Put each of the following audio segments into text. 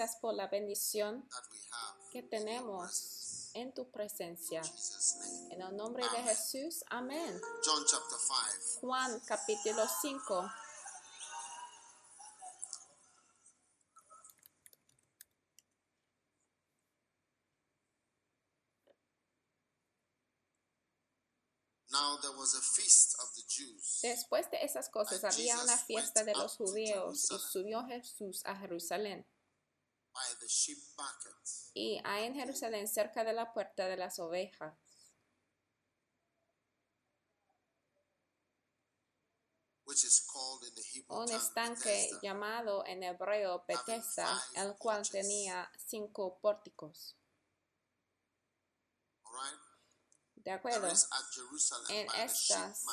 Gracias por la bendición que tenemos en tu presencia. En el nombre de Jesús, amén. Juan capítulo 5. Después de esas cosas había una fiesta de los judíos y subió Jesús a Jerusalén. Y hay en Jerusalén cerca de la puerta de las ovejas. Un estanque llamado en hebreo Bethesda, el cual tenía cinco pórticos. De acuerdo. En estas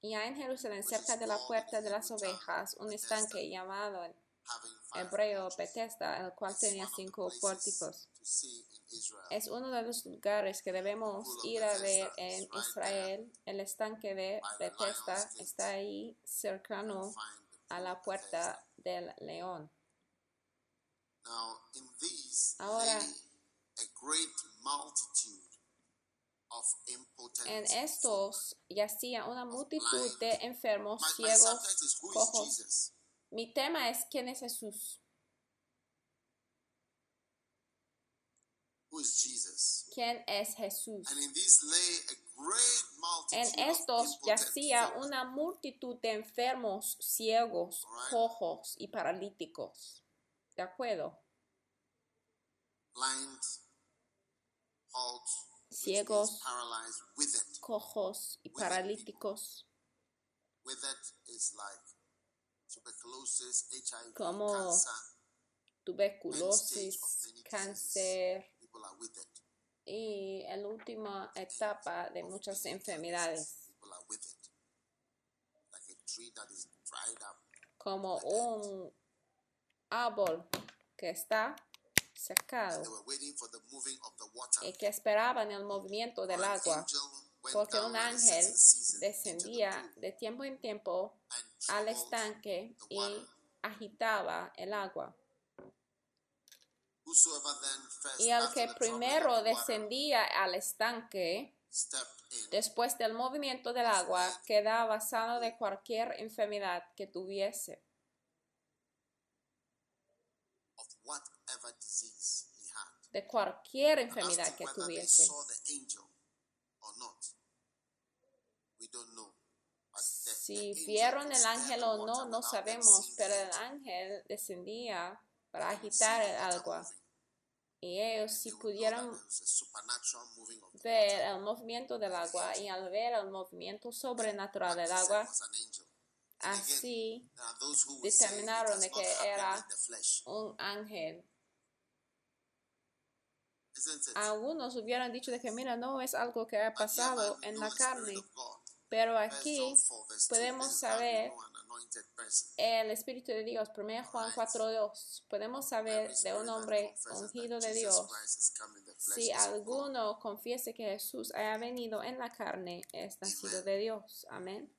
y hay en Jerusalén, cerca de la puerta de las ovejas, un estanque llamado hebreo Bethesda, el cual tenía cinco pórticos. Es uno de los lugares que debemos ir a ver en Israel. El estanque de Bethesda está ahí cercano a la puerta del león. Ahora, en estos yacía una multitud de enfermos, ciegos, cojos. Mi tema es ¿quién es Jesús? ¿Quién es Jesús? En estos yacía una multitud de enfermos, ciegos, cojos y paralíticos. ¿De acuerdo? ciegos, cojos y paralíticos, como tuberculosis, cáncer. y en la última etapa de muchas enfermedades, como un árbol que está secado. Y que esperaban el movimiento del agua, porque un ángel descendía de tiempo en tiempo al estanque y agitaba el agua. Y el que primero descendía al estanque, después del movimiento del agua, quedaba sano de cualquier enfermedad que tuviese. de cualquier enfermedad que tuviese. Si vieron el ángel o no, no sabemos, pero el ángel descendía para agitar el agua. Y ellos si pudieron ver el movimiento del agua y al ver el movimiento sobrenatural del agua, así determinaron de que era un ángel algunos hubieran dicho de que, mira, no es algo que ha pasado en la carne, pero aquí podemos saber el Espíritu de Dios, 1 Juan 4.2, podemos saber de un hombre ungido de Dios. Si alguno confiese que Jesús haya venido en la carne, es nacido de Dios. Amén.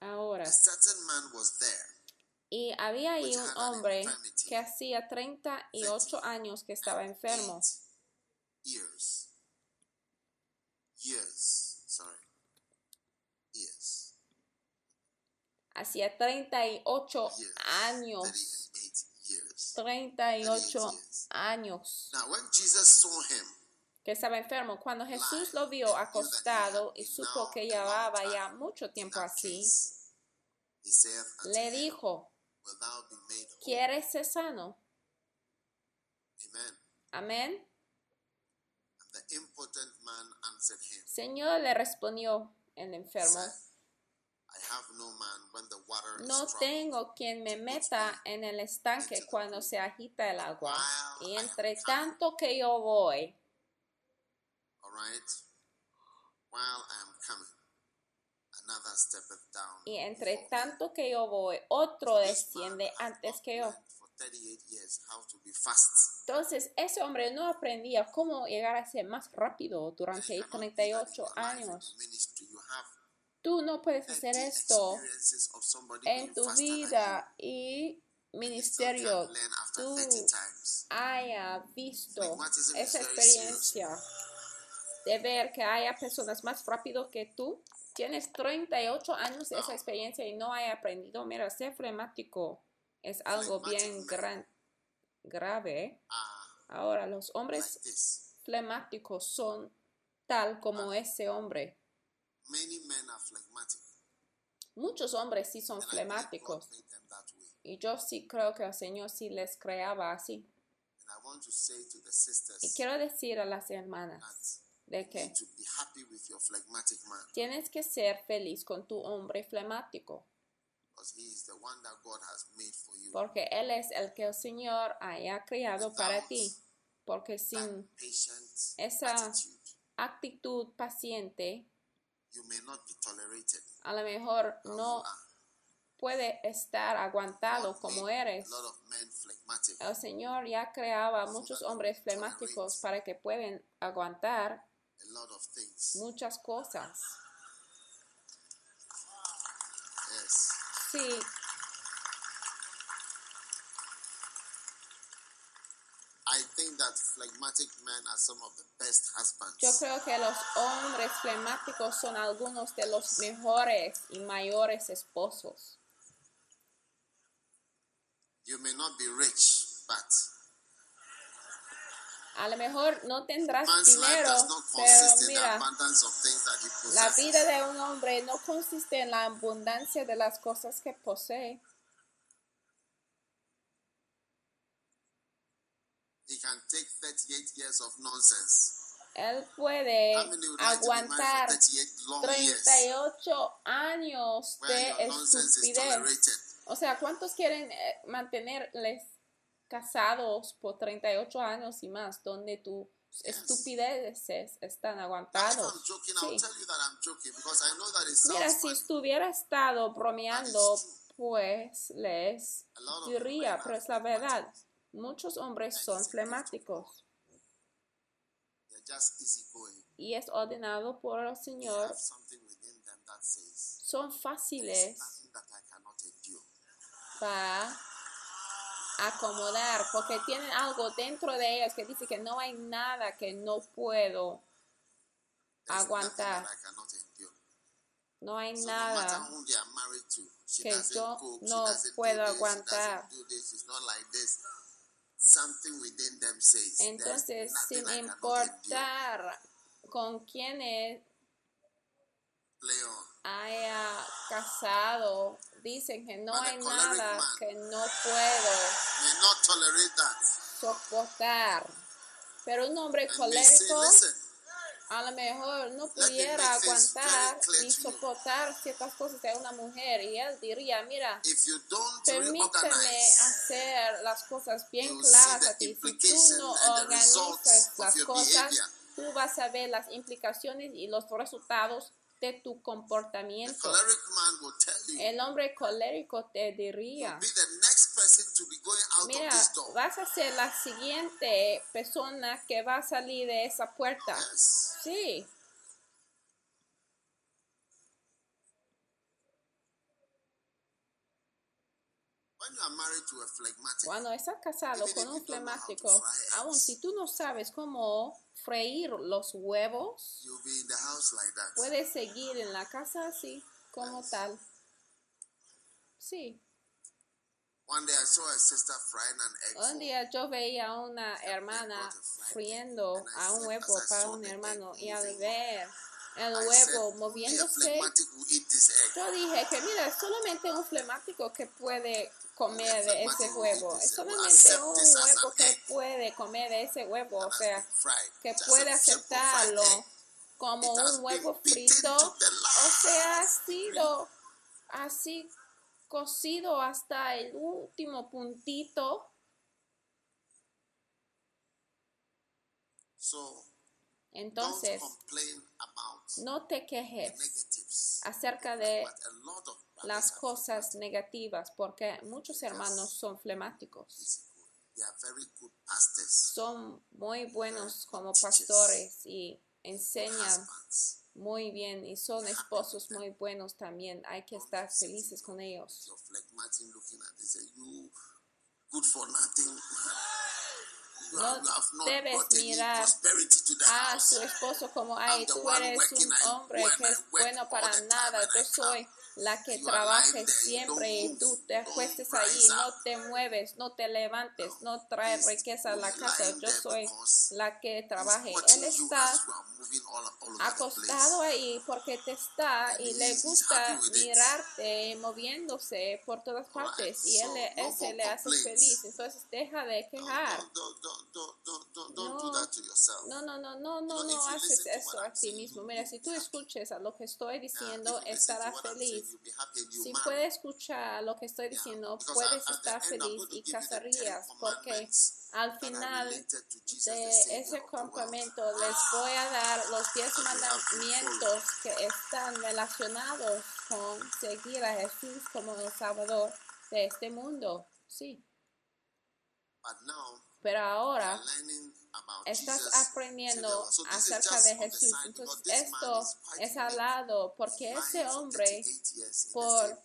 Ahora, y había ahí un hombre que hacía 38 años que estaba enfermo. Hacía 38 years. años. 38 years. 38 años Now, when Jesus saw him, que estaba enfermo. Cuando Jesús lo vio acostado y supo que llevaba ya mucho tiempo así, le dijo? ¿quieres ser sano? Amén. And the impotent man answered him, Señor le respondió el enfermo, said, I have no man when the water no is troubled. tengo quien me meta en el estanque cuando se agita el agua. Y entre tanto que yo voy, All right. While I am coming, another steppeth down. y entre tanto que yo voy, otro desciende antes que yo. Learned For 38 years how to be fast. Entonces, ese hombre no aprendía cómo llegar a ser más rápido durante You cannot do that in 38 your life, in años. Tú no puedes hacer 30 esto en tu vida y ministerio. Tú 30 times. haya visto esa experiencia de ver que haya personas más rápido que tú. Tienes 38 años de esa Wow. experiencia y no haya aprendido. Mira, ser flemático es algo bien gran, grave. Ah, Ahora, los hombres flemáticos son tal como ese hombre. Muchos hombres sí son flemáticos. Y yo sí creo que el Señor sí les creaba así. Y quiero decir a las hermanas de que tienes que ser feliz con tu hombre flemático, porque Él es el que el Señor haya creado para ti. Porque sin esa actitud paciente, you may not be tolerated. a lo mejor no puede estar aguantado como eres. El Señor ya creaba muchos hombres flemáticos para que puedan aguantar muchas cosas. Sí, I think that phlegmatic men are some of the best husbands. Yo creo que los hombres flemáticos son algunos de los mejores y mayores esposos. You may not be rich, but A lo mejor no tendrás dinero, pero mira, la vida de un hombre no consiste en la abundancia de las cosas que posee. He can take 38 years of nonsense. Él puede aguantar for 38 long years 38 años de estupidez. O sea, ¿cuántos quieren eh, mantenerles casados por 38 años y más, donde tus Yes. estupideces están aguantados? Sí. Mira, si estuviera estado bromeando, pues les diría, pero es la verdad. Muchos hombres son flemáticos y es ordenado por el They Señor. have something within them that says, Son fáciles nothing that I cannot endure. para acomodar, porque tienen algo dentro de ellos que dice que no hay nada que no puedo Aguantar. No hay nada que yo no puedo aguantar. Entonces, sin I cannot endure." importar con quién haya casado, dicen que no hay nada que no puedo soportar. Pero un hombre colérico a lo mejor no pudiera aguantar y soportar ciertas cosas de una mujer y él diría, mira, permíteme hacer las cosas bien claras a the ti. Si tú no and the results organizas of las your cosas, tú vas a ver las implicaciones y los resultados de tu comportamiento. El hombre colérico te diría, mira, vas a ser la siguiente persona que va a salir de esa puerta. Sí, cuando estás casado con un flemático, aun si tú no sabes cómo freír los huevos, puedes seguir en la casa así como tal. Sí. Un día yo veía a una hermana friendo a un huevo para un hermano y al ver el huevo "Only a moviéndose, yo dije que mira, solamente un flemático que puede comer de ese huevo. Es solamente un huevo que puede comer de ese huevo. O sea, que puede aceptarlo como un huevo frito. O sea, ha sido así cocido hasta el último puntito. So Entonces, no te quejes acerca de las cosas negativas porque muchos hermanos son flemáticos. Son muy buenos como pastores y enseñan. Muy bien y son esposos muy buenos también. Hay que estar felices con ellos. You No debes mirar a su esposo como, ay, tú eres un hombre que es bueno para nada, yo soy la que trabaje siempre y tú te acuestes ahí, no te mueves, no te levantes, no traes riqueza a la casa, yo soy la que trabaje. Él está acostado ahí porque te está y le gusta mirarte moviéndose por todas partes y él, ese le hace feliz, entonces deja de quejar. No. No, no, no, no, no, haces eso a ti mismo. Mira, si tú escuches a lo que estoy diciendo, estarás saying, feliz. Si puedes escuchar lo que estoy diciendo, puedes estar feliz y casarías, porque al final de ese campamento les voy a dar los diez mandamientos que están relacionados con seguir a Jesús como el Salvador de este mundo. Sí, pero ahora estás aprendiendo acerca de Jesús. Entonces, esto es al unique. lado porque ese hombre 38 years in the por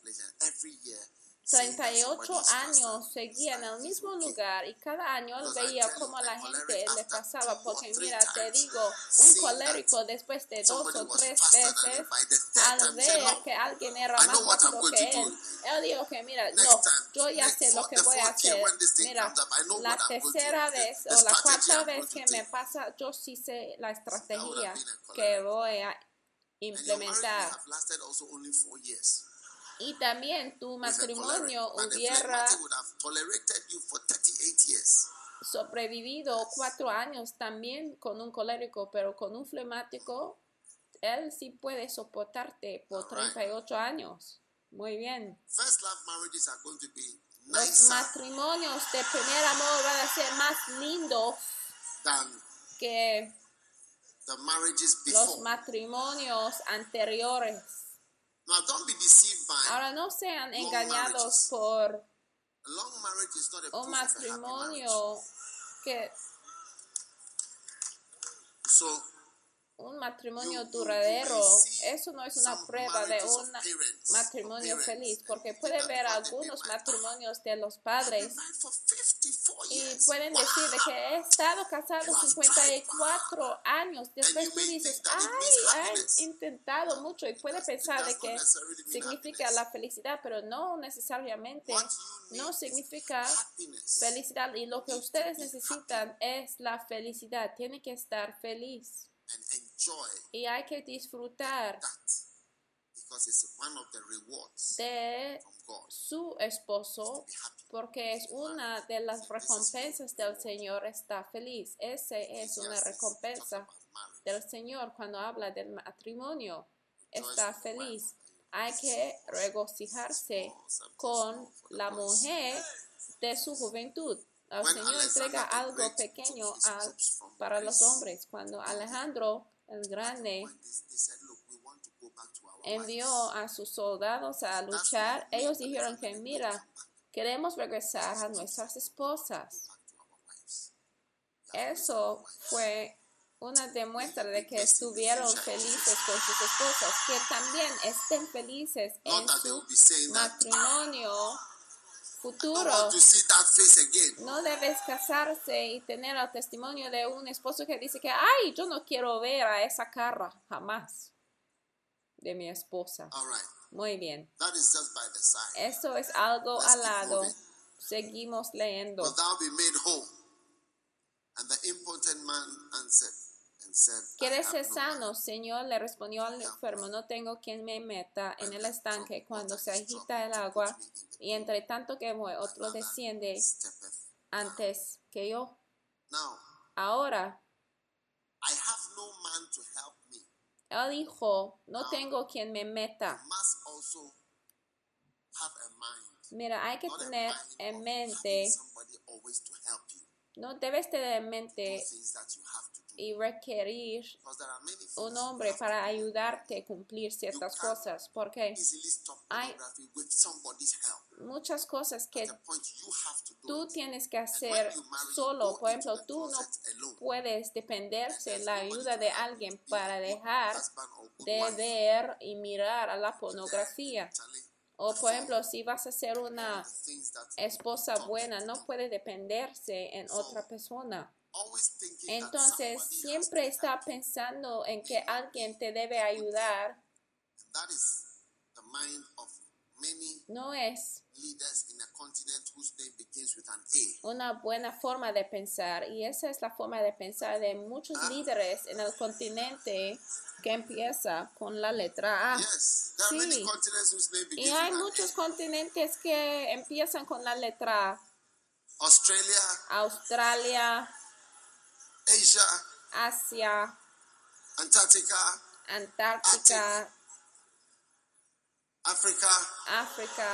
same place and every year saying that 38 somebody is años faster. seguía en el mismo lugar y cada año él veía cómo la gente le pasaba porque mira te digo un colérico después de dos o tres veces third al ver que alguien era más rápido que él. él dijo que mira no yo ya sé lo que voy a hacer. mira la tercera vez o la cuarta vez que me pasa yo sí sé la estrategia que voy a implementar y también tu matrimonio hubiera phlegmatic would have tolerated you for 38 years. sobrevivido cuatro años también con un colérico, pero con un flemático, él sí puede soportarte por Alright. 38 años. Muy bien. Los matrimonios de primer amor van a ser más lindos que los matrimonios anteriores. Now, don't be deceived by Ahora no sean engañados por long marriage is not a un proof of a matrimonio que So, un matrimonio duradero, eso no es una prueba de un matrimonio feliz, porque puede ver algunos matrimonios de los padres been married for 54 y pueden decir de que he estado casado You have 54 años. Después tú dices, ay, he intentado mucho y puede pensar de que significa la felicidad, pero no necesariamente no significa felicidad. Y lo que ustedes necesitan es la felicidad. Tiene que estar feliz y hay que disfrutar that because it's one of the rewards de su esposo porque es una de las recompensas del Señor está feliz. Ese es una recompensa del Señor cuando habla del matrimonio. Está feliz. Hay que regocijarse con la mujer de su juventud. El Señor entrega algo pequeño a- para los hombres. Cuando Alejandro el Grande envió a sus soldados a luchar, ellos dijeron que mira, queremos regresar a nuestras esposas. Eso fue una demuestra de que estuvieron felices con sus esposas, que también estén felices en su matrimonio futuro. No debes casarse y tener el testimonio de un esposo que dice que, ay, yo no quiero ver a esa cara jamás de mi esposa. Muy bien. Eso es algo al lado. Seguimos leyendo. ¿Quieres ser sano, Señor? Le respondió al enfermo, no tengo quien me meta en el estanque cuando se agita el agua, y entre tanto que voy, otro desciende antes que yo. Ahora, él dijo, no tengo quien me meta. Mira, hay que tener en mente, no debes tener en mente y requerir un hombre para ayudarte a cumplir ciertas cosas, porque Hay- muchas cosas que tú tienes que hacer solo. Por ejemplo, tú no puedes dependerse la ayuda de alguien para dejar de ver y mirar a la pornografía. O por ejemplo, si vas a ser una esposa buena, no puede dependerse en otra persona. Always thinking that Entonces, siempre está pensando en que alguien te debe ayudar. That is the mind of many No es una buena forma de pensar y esa es la forma de pensar de muchos líderes en el continente que empieza con la letra A. Sí. Y hay muchos continentes que empiezan con la letra A. A. Australia, Australia, Asia, Asia, Antarctica, Antártica, Africa. África.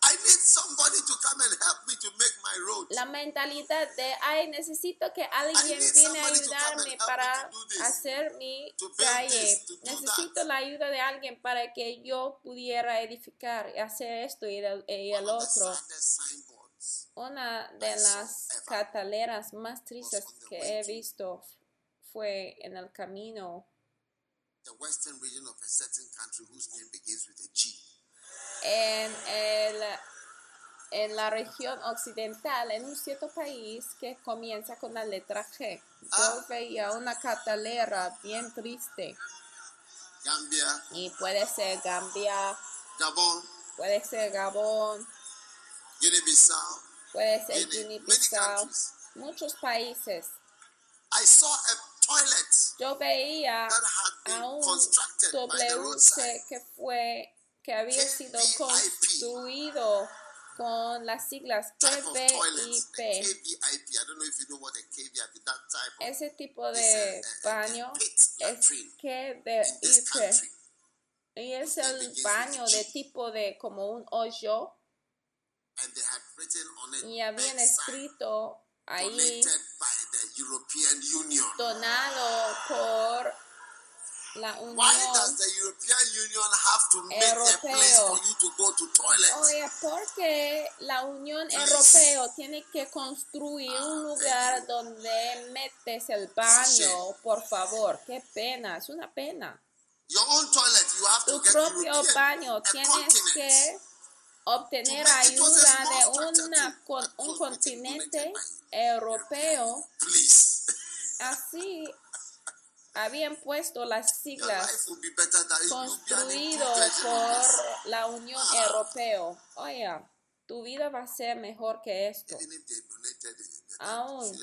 I need somebody to come and help me to make my road. La mentalidad de, ay, necesito que alguien viene a ayudarme para hacer mi calle. Necesito la ayuda de alguien para que yo pudiera edificar y hacer esto y el, y el otro. Una de las cataleras más tristes que he visto fue en el camino. En, el, en la región occidental, en un cierto país que comienza con la letra G. Yo Ah. veía una catalera bien triste. Gambia, y puede ser Gambia, Gabon, puede ser Gabón. Puede ser Guinea-Bissau, muchos países. I saw a toilet Yo veía that had been a un constructed by the WC que fue que había sido construido con las siglas KVIP. KVIP. I don't know if you know what a KVIP, that type of Ese tipo de baño es latrine in this KVIP country. y es el baño de tipo de como un hoyo y habían escrito ahí donado por la Why does Unión the European Union have to make a place Europeo. for you to go to toilet? Oye, porque la Unión. Europea tiene que construir un lugar donde metes el baño, por favor. Qué pena, es una pena. Your own toilet, you have Tu to get propio European, baño tienes continent. que obtener ayuda de una, con, un continente europeo. Así habían puesto las siglas construido por la Unión Europea. Oye, tu vida va a ser mejor que esto. Aún.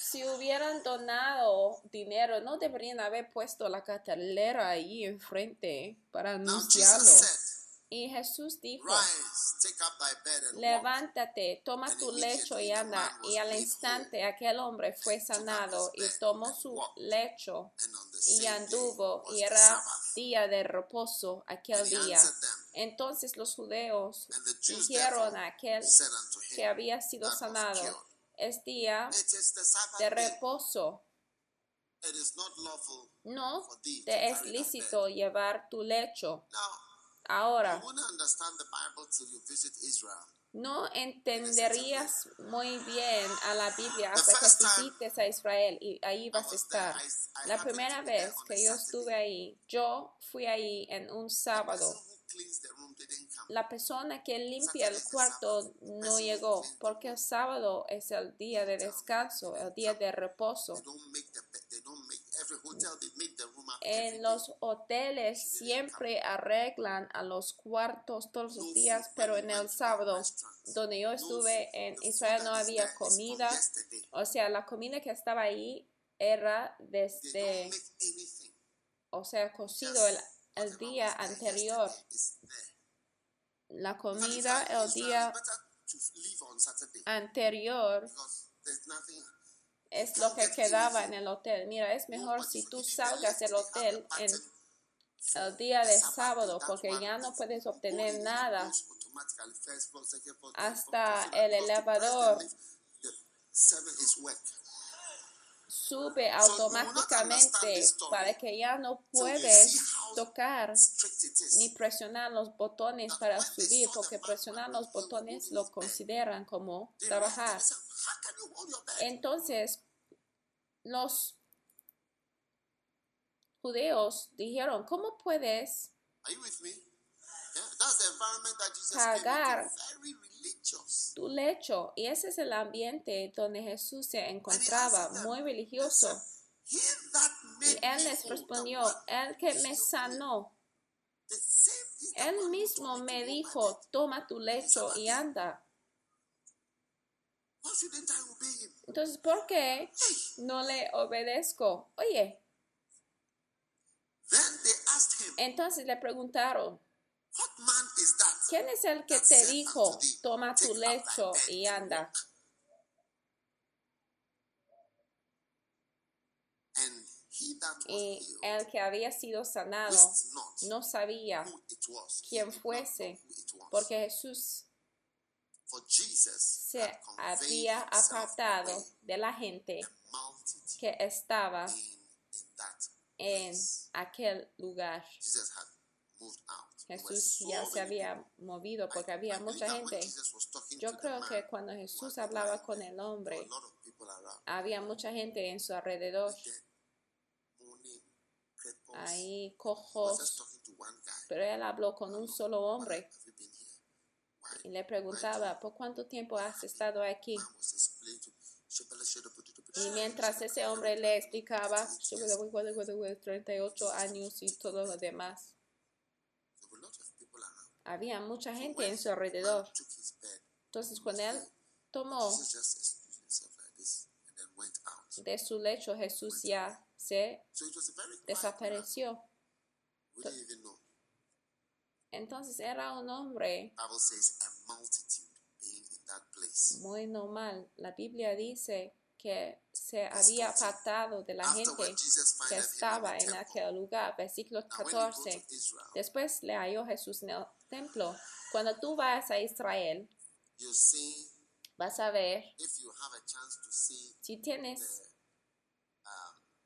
Si hubieran donado dinero, no deberían haber puesto la cartelera ahí enfrente para anunciarlo. Y Jesús dijo, levántate, toma tu lecho y anda. Y al instante aquel hombre fue sanado y tomó su lecho y anduvo y era día de reposo aquel día. Entonces los judeos And the Jews dijeron a aquel said unto him, que había sido sanado, es día de reposo. It is not lawful No te es lícito llevar tu lecho. Ahora, no entenderías muy bien a la Biblia hasta que visites a Israel y ahí vas a estar. La primera vez que yo estuve ahí, yo fui ahí en un sábado. La persona que limpia el cuarto no llegó porque el sábado es el día de descanso, el día de reposo. En los hoteles siempre arreglan a los cuartos todos los días, pero en el sábado, donde yo estuve en Israel, no había comida. O sea, la comida que estaba ahí era desde, o sea, cocido el, el día anterior. La comida el día anterior. Es lo que quedaba en el hotel. Mira, es mejor si tú salgas del hotel en el día de sábado porque ya no puedes obtener nada hasta el elevador sube automáticamente para que ya no puedes tocar ni presionar los botones para subir porque presionar los botones lo consideran como trabajar. Entonces, los judeos dijeron, ¿cómo puedes pagar tu lecho? Y ese es el ambiente donde Jesús se encontraba, muy religioso. Y él les respondió, el que me sanó, él mismo me dijo, toma tu lecho y anda. Entonces, ¿por qué no le obedezco? Oye, entonces le preguntaron, ¿quién es el que te dijo, toma tu lecho y anda? Y el que había sido sanado no sabía quién fuese, porque Jesús se había apartado de la gente que estaba en aquel lugar. Jesús ya se había movido porque había mucha gente. Yo creo que cuando Jesús hablaba con el hombre, había mucha gente en su alrededor. Ahí cojos, pero él habló con un solo hombre y le preguntaba, ¿por cuánto tiempo has estado aquí? Y mientras ese hombre le explicaba, 38 años y todo lo demás, había mucha gente en su alrededor. Entonces, cuando él tomó de su lecho, Jesús ya se desapareció. Entonces era un hombre muy normal. La Biblia dice que se había apartado de la gente que estaba en aquel lugar. Versículo 14. Después le halló Jesús en el templo. Cuando tú vas a Israel, vas a ver, si tienes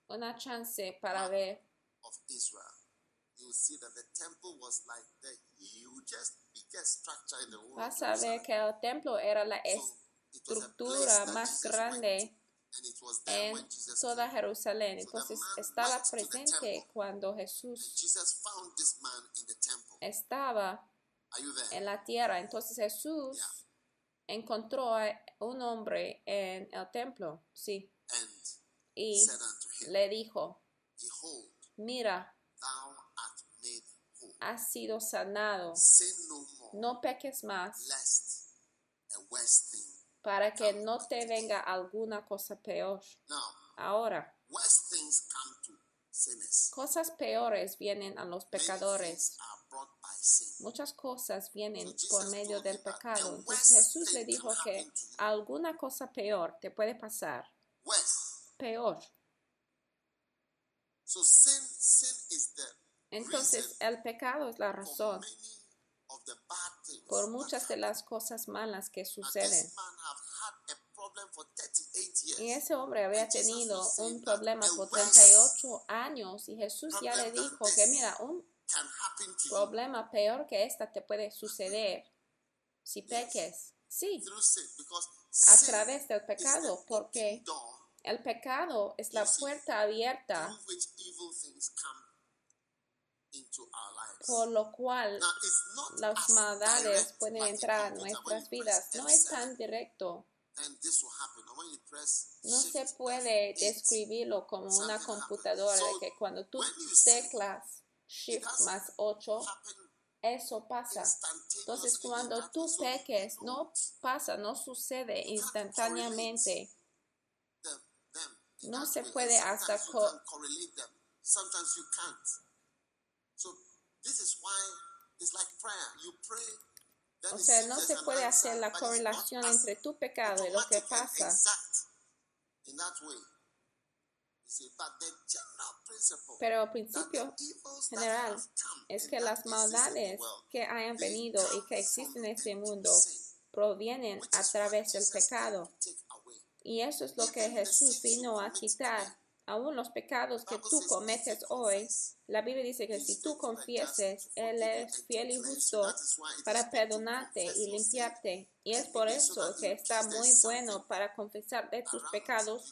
una chance para ver vas a ver que el templo era la estructura más grande en toda Jerusalén. Entonces estaba presente cuando Jesús estaba en la tierra. Entonces Jesús encontró a un hombre en el templo, sí, y le dijo, mira, has sido sanado, no peques más para que no te venga alguna cosa peor. Ahora, cosas peores vienen a los pecadores. Muchas cosas vienen por medio del pecado. Entonces Jesús le dijo que alguna cosa peor te puede pasar. Peor. Entonces el pecado es la razón por muchas de las cosas malas que suceden. Y ese hombre había tenido un problema por 38 años y Jesús ya le dijo que mira, un problema peor que esta te puede suceder si peques. Sí, a través del pecado, porque el pecado es la puerta abierta por lo cual las maldades pueden entrar en nuestras vidas. No es tan directo. No se puede describirlo como una computadora que cuando tú teclas Shift más 8, happen eso pasa. Entonces cuando tú peques, no pasa, no sucede instantáneamente. No se puede hasta co- O sea, no se puede hacer la correlación entre tu pecado y lo que pasa. Pero el that principio general es que las maldades que hayan venido y que existen en este mundo provienen a través del pecado. Y eso es lo que Jesús vino a quitar. Aún los pecados que tú cometes hoy, la Biblia dice que si tú confieses, Él es fiel y justo para perdonarte y limpiarte. Y es por eso que está muy bueno para confesar de tus pecados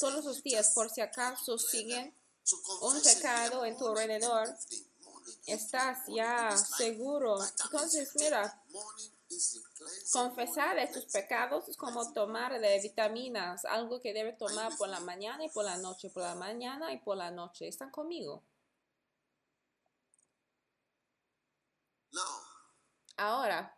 todos los días por si acaso So un pecado en tu alrededor. Estás ya seguro. Entonces, mira, Confesar morning de tus cleansing, pecados es como tomar de vitaminas, algo que debe tomar por la mañana y por la noche, por la mañana y por la noche. ¿Están conmigo? Ahora,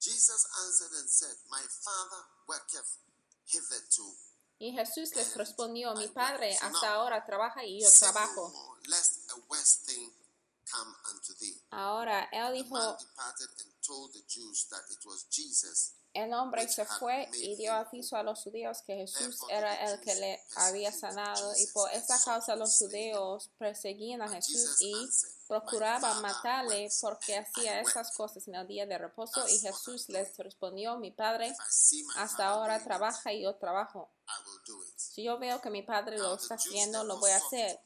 Jesus answered and said, My Father worketh hitherto. Y Jesús les respondió, mi Padre hasta ahora trabaja y yo trabajo. Ahora él dijo, man departed and told the Jews that it was Jesus. el hombre se fue y dio aviso a los judíos que Jesús era el que le había sanado y por esa causa los judíos perseguían a Jesús y procuraban matarle porque hacía esas cosas en el día de reposo y Jesús les respondió, mi Padre hasta ahora trabaja y yo trabajo. Si yo veo que mi Padre lo está haciendo, lo voy a hacer.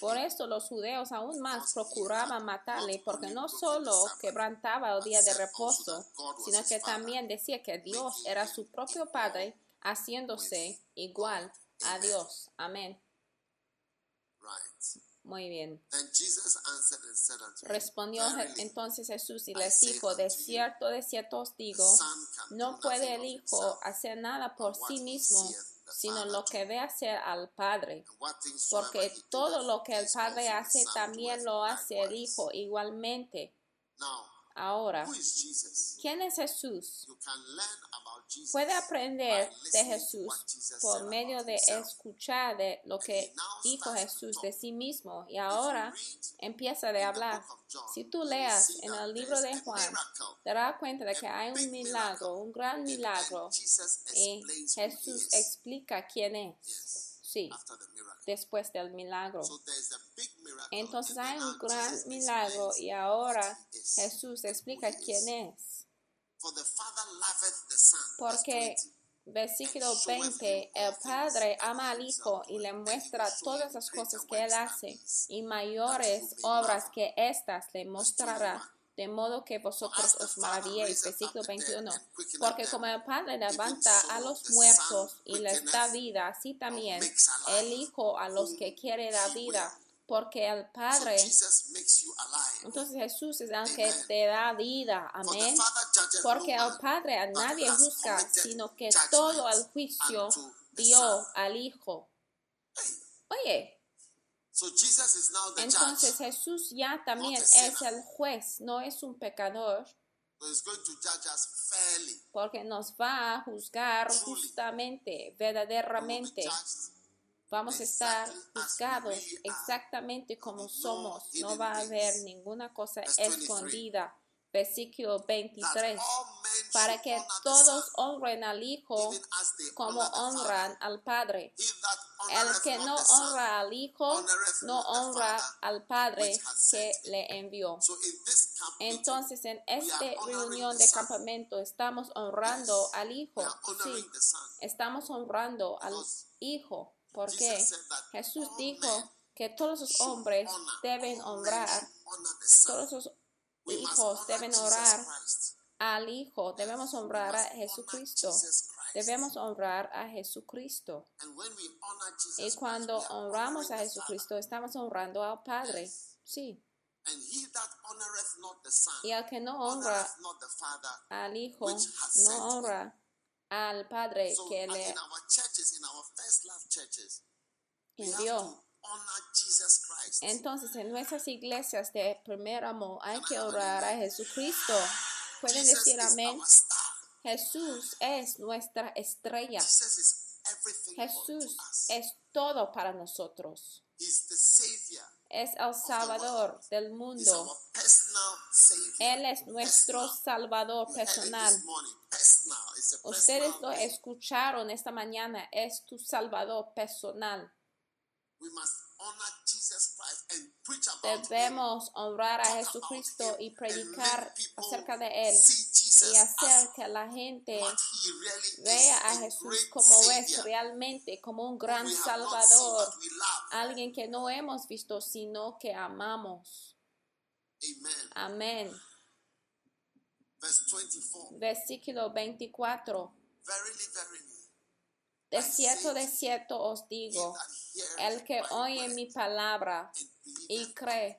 Por esto los judeos aún más procuraban matarle, porque no solo quebrantaba el día de reposo, sino que también decía que Dios era su propio Padre, haciéndose igual a. Dios. Amén. Muy bien. Respondió entonces Jesús y les dijo, de cierto, de cierto os digo, no puede el Hijo hacer nada por sí mismo, sino lo que ve hacer al Padre. Porque todo lo que el Padre hace también lo hace el. Hijo igualmente. Ahora? ¿quién es Jesús? Puede aprender de Jesús por medio de escuchar de lo que dijo Jesús de sí mismo. Y ahora empieza the hablar. Si tú leas en el libro de a Juan, te darás cuenta de que a hay un milagro, un gran milagro. Y Jesús explica quién es. Sí. Después del milagro. So there is a big miracle. Entonces hay un gran milagro y ahora Jesús explica quién es. Porque 20. versículo 20, el Padre ama al Hijo y le muestra todas las cosas que Él hace y mayores obras que éstas le mostrará, de modo que vosotros os maravilléis. Versículo 21. Porque como el Padre levanta a los muertos y les da vida, así también el Hijo a los que quiere dar vida. Porque el Padre, Jesus makes you alive. entonces Jesús es el que te da vida. Amén. Porque el Padre a nadie juzga, sino que todo el juicio dio al Hijo. Oye, So Jesus is now the entonces. Jesús ya también es el juez, no es un pecador, porque nos va a juzgar justamente, verdaderamente. Vamos a estar juzgados exactamente como somos. No va a haber ninguna cosa Verse 23. escondida. Versículo that 23. all men Para que todos honren al Hijo como honran al Padre. El que no honra al Hijo no honra al Padre que le envió. Entonces en esta reunión de campamento estamos honrando al Hijo. Sí, estamos honrando al Hijo. ¿Por Jesus qué? said that Jesús dijo que todos los hombres deben honrar, todos los hijos deben Christ. al Hijo, debemos honrar a Jesucristo. Debemos honrar a Jesucristo. And when we honor Jesus Y Christ, cuando honramos a. Jesucristo, estamos honrando al Padre. Sí. And he that honoreth not the Son, Y al que no honra al Hijo, no honra al Padre que le in our churches, in our first love churches, we have envió. Entonces, en nuestras iglesias de primer amor hay que orar a Jesucristo. Pueden decir amén. Jesús es nuestra estrella. Jesús es todo para nosotros. Es el Salvador del mundo. Él es nuestro. Salvador personal. Ustedes lo escucharon esta mañana. Es tu Salvador personal. Debemos honrar a Jesucristo y predicar acerca de Él y hacer que la gente vea a Jesús como es realmente, como un gran Salvador, alguien que no hemos visto, sino que amamos. Amén. Verse 24. Versículo 24. Verily, verily, De cierto, de cierto os digo, el que oye mi palabra y cree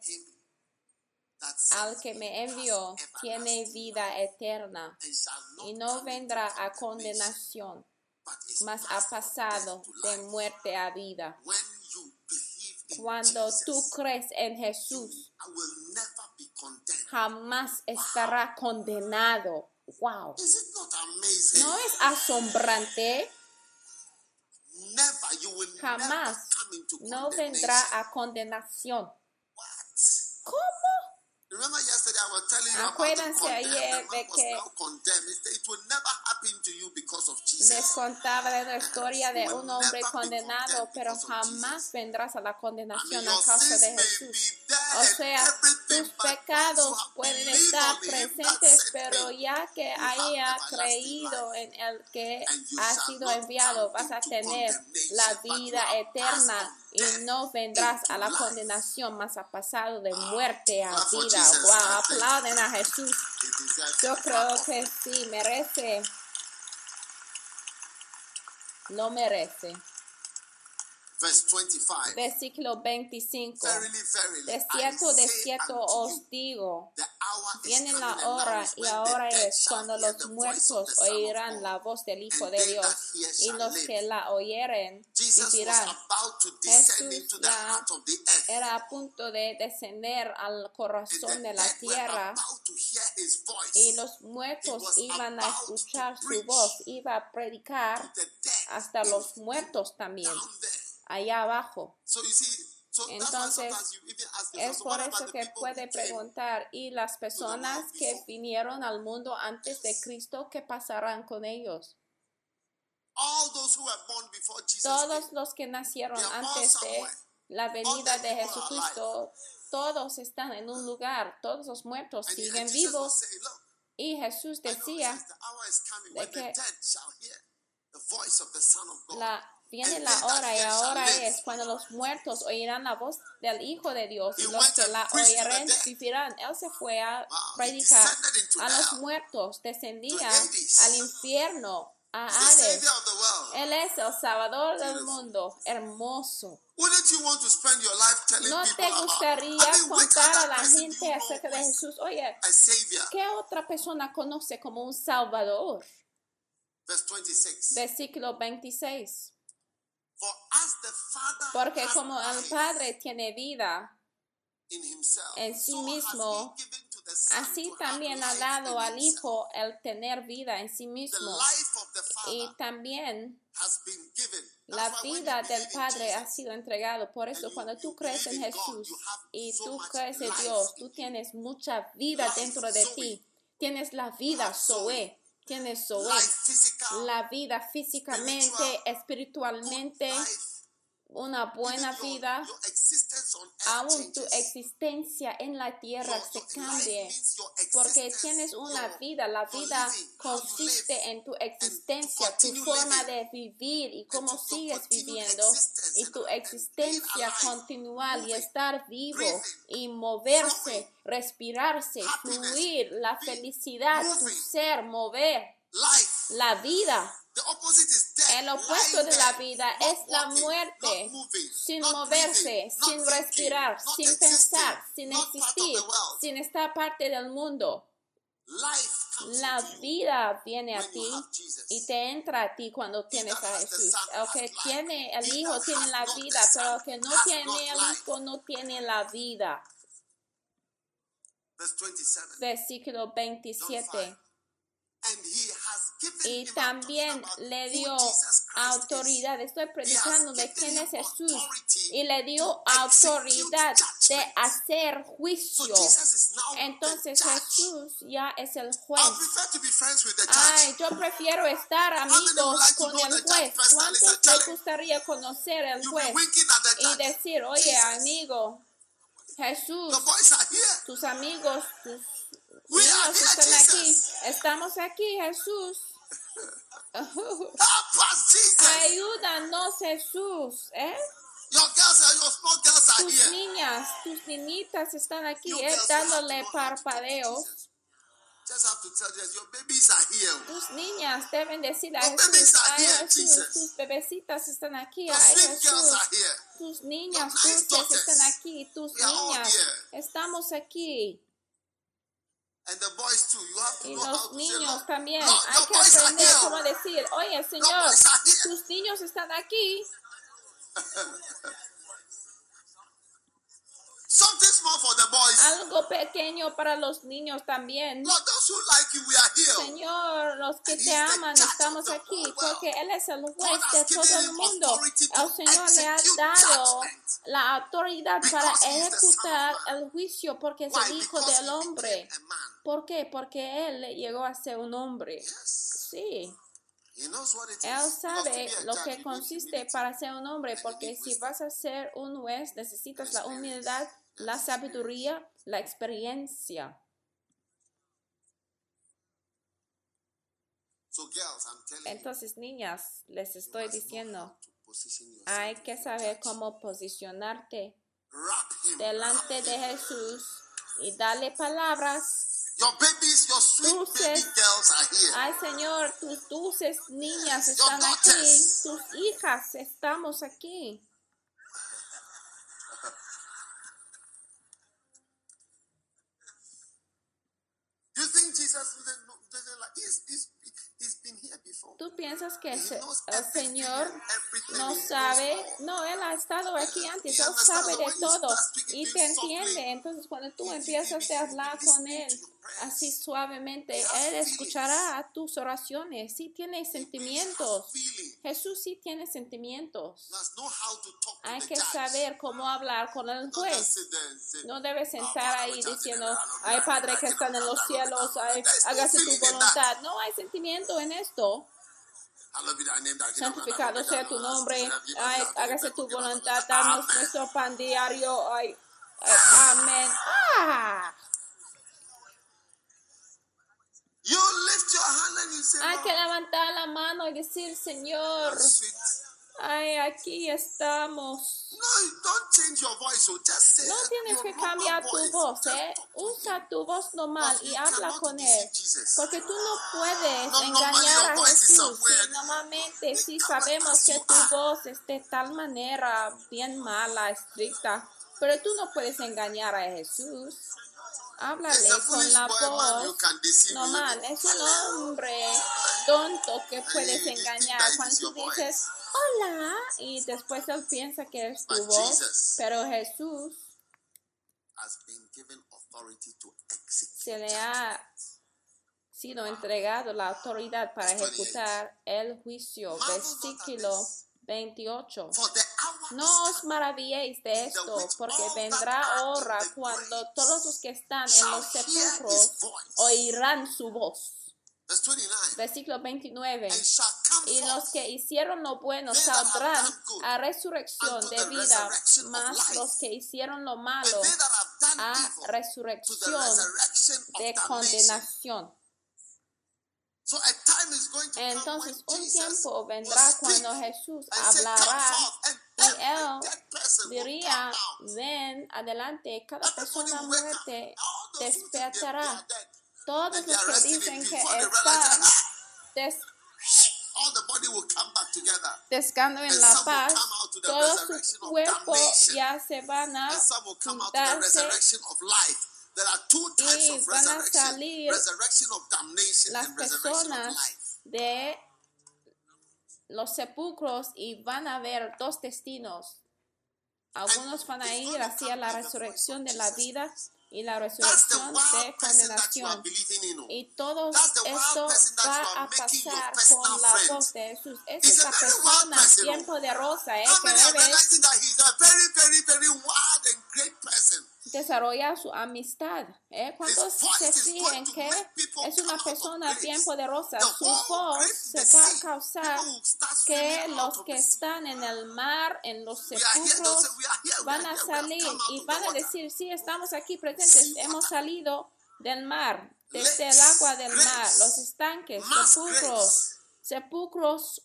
al que me envió, tiene vida eterna y no vendrá a condenación, mas ha pasado de muerte a vida. Cuando tú crees en Jesús, jamás estará condenado. Wow. ¿No es asombrante? Jamás no vendrá a condenación. ¿Cómo? Remember yesterday I was telling you Acuérdense about the condemned. ayer de was que- now condemned. It, it will never happen to you because of Jesus. Les contaba de la historia de un hombre condenado, pero jamás vendrás a la condenación a causa de Jesús. O sea, tus pecados pueden estar presentes, sent pero ya que haya creído en el que ha sido enviado, vas a tener la vida eterna y no vendrás a la condenación, más ha pasado de muerte a for vida. Wow, aplauden a Jesús. Yo creo que sí, merece. Lo merece. Verse 25. Versículo 25. Verily, verily, De cierto, de cierto os digo, viene la hora y ahora es cuando los muertos oirán la voz del Hijo de Dios y los que la oyeren vivirán. Jesús ya. Era a punto de descender al corazón de la tierra y los muertos iban a escuchar su voz, iba a predicar hasta los muertos también, allá abajo. Entonces, Es por eso que puede preguntar, ¿y las personas que vinieron al mundo antes de Cristo, qué pasarán con ellos? Todos los que nacieron antes de la venida de Jesucristo, todos están en un lugar, todos los muertos siguen vivos. Y Jesús decía, de que la, viene la hora y ahora es cuando los muertos oirán la voz del Hijo de Dios y los que la oirán vivirán. Él se fue a predicar a los muertos, descendía al infierno, a Hades. Él es el Salvador del mundo, hermoso. ¿No te gustaría contar a la gente acerca de Jesús? Oye? ¿qué otra persona conoce como un Salvador? Verse 26. Versículo 26. Porque como el Padre tiene vida, en sí mismo, así también ha dado al. Hijo el tener vida en sí mismo. Y también la vida del Padre ha sido entregado. Por eso cuando tú crees en Jesús y tú crees en Dios, tú tienes mucha vida dentro de ti. Tienes la vida Zoe. Tienes physical, La vida físicamente, spiritual, espiritualmente, una buena vida. Aún tu existencia en la tierra se cambie. Porque tienes una vida, la vida consiste en tu existencia, tu forma de vivir y cómo sigues viviendo y tu existencia alive, continual y estar vivo y moverse, respirarse, fluir, la felicidad, tu ser, mover, la vida. El opuesto de la vida es la muerte, sin moverse, sin respirar, sin pensar, sin existir, sin estar parte del mundo. La vida viene a ti y te entra a ti cuando tienes a Jesús. El que tiene el Hijo tiene la vida, pero el que no tiene el Hijo no tiene la vida. Versículo 27 y también le dio autoridad. Estoy predicando de quién es Jesús. y le dio autoridad de hacer juicio. Entonces Jesús ya es el juez. Ay, yo prefiero estar amigos con el juez. ¿Cuántos te gustaría conocer el juez y decir, oye, amigo, Jesús, tus amigos, tus niños están aquí. Estamos aquí, Jesús. Ayúdanos, Jesús. ¿eh? Tus niñas, tus niñitas están aquí, eh, dándole parpadeos. Tus niñas deben decir a Jesús, ay Jesús, tus bebecitas están aquí, ay Jesús, tus niñas dulces están aquí, tus niñas, estamos aquí. Y los niños también. Hay que aprender cómo decir, oye Señor, tus niños están aquí. Algo pequeño para los niños también. Señor, los que te aman, estamos aquí porque Él es el juez de todo el mundo. El Señor le ha dado la autoridad para ejecutar el juicio porque es el Hijo del Hombre. ¿Por qué? Porque Él llegó a ser un hombre. Sí. Él sabe lo que consiste para ser un hombre, porque si vas a ser un juez necesitas la humildad, la sabiduría, la experiencia. Entonces, niñas, les estoy diciendo, hay que saber cómo posicionarte delante de Jesús y darle palabras Your babies, your sweet Dulces. baby girls are here. Ay, Señor, tus dulces niñas están aquí, tus hijas estamos aquí. You think Jesus doesn't know- doesn't like he's, he's, he's been here before. ¿Tú piensas que el Señor no sabe? No, Él ha estado aquí antes, Él sabe de todo y te entiende. Entonces, cuando tú empiezas a hablar con Él. Así suavemente, Él escuchará a tus oraciones. Sí tiene sentimientos. Jesús sí tiene sentimientos. Hay que saber cómo hablar con el juez. No debes "Oh, sentar ahí diciendo, ay Padre que están en los cielos, ay, hágase tu voluntad. No hay sentimiento en esto. Santificado sea tu nombre. Ay, hágase tu voluntad. Danos Amen. nuestro pan diario. Ay, ay, amén. Ah, hay que levantar la mano y decir, Señor, ay, aquí estamos. No, don't change your voice. So just say No it, tienes que cambiar tu voz, ¿eh? Usa tu voz normal y habla con él. Porque tú no puedes engañar a Jesús. Sí, normalmente sí sabemos que tu voz es de tal manera bien mala, estricta. Pero tú no puedes engañar a Jesús. Háblale con la voz. can deceive No, him. man, es un hombre tonto que puedes engañar cuando tú dices hola y después él piensa que es tu voz. Pero Jesús se le ha sido entregado la autoridad para ejecutar el juicio. Versículo 28. No os maravilléis de esto, porque vendrá hora cuando todos los que están en los sepulcros oirán su voz. Verse 29. Versículo 29. And shall come Y los que hicieron lo bueno saldrán a resurrección de vida, mas los que hicieron lo malo a resurrección de condenación. Entonces un tiempo vendrá cuando Jesús and say, "Come hablará forth," and y every él diría, ven adelante, cada persona muerte despertará. Todos los que dicen que están des- all the body will come back together. pescando en la paz, todo su cuerpo ya se van a juntarse resurrection of life. There are two types y of van a salir resurrection of damnation las and resurrection of personas life. de los sepulcros y van a ver dos destinos. Algunos van a ir hacia la resurrección de la vida y la resurrección de condenación. Y todo esto va a pasar con la voz de Jesús. Es esa persona person, oh. tiempo de rosa, eh, que many are debe realizing that he's a very, very, very wild and great person? desarrollar su amistad. ¿eh? ¿Cuántos His voice se to que es una persona bien poderosa? Su voz se va a causar que los que están en el mar, en los sepulcros, van a salir y van a decir, sí, estamos aquí presentes, hemos salido del mar, desde el Lakes, agua del mar, los estanques, sepulcros, sepulcros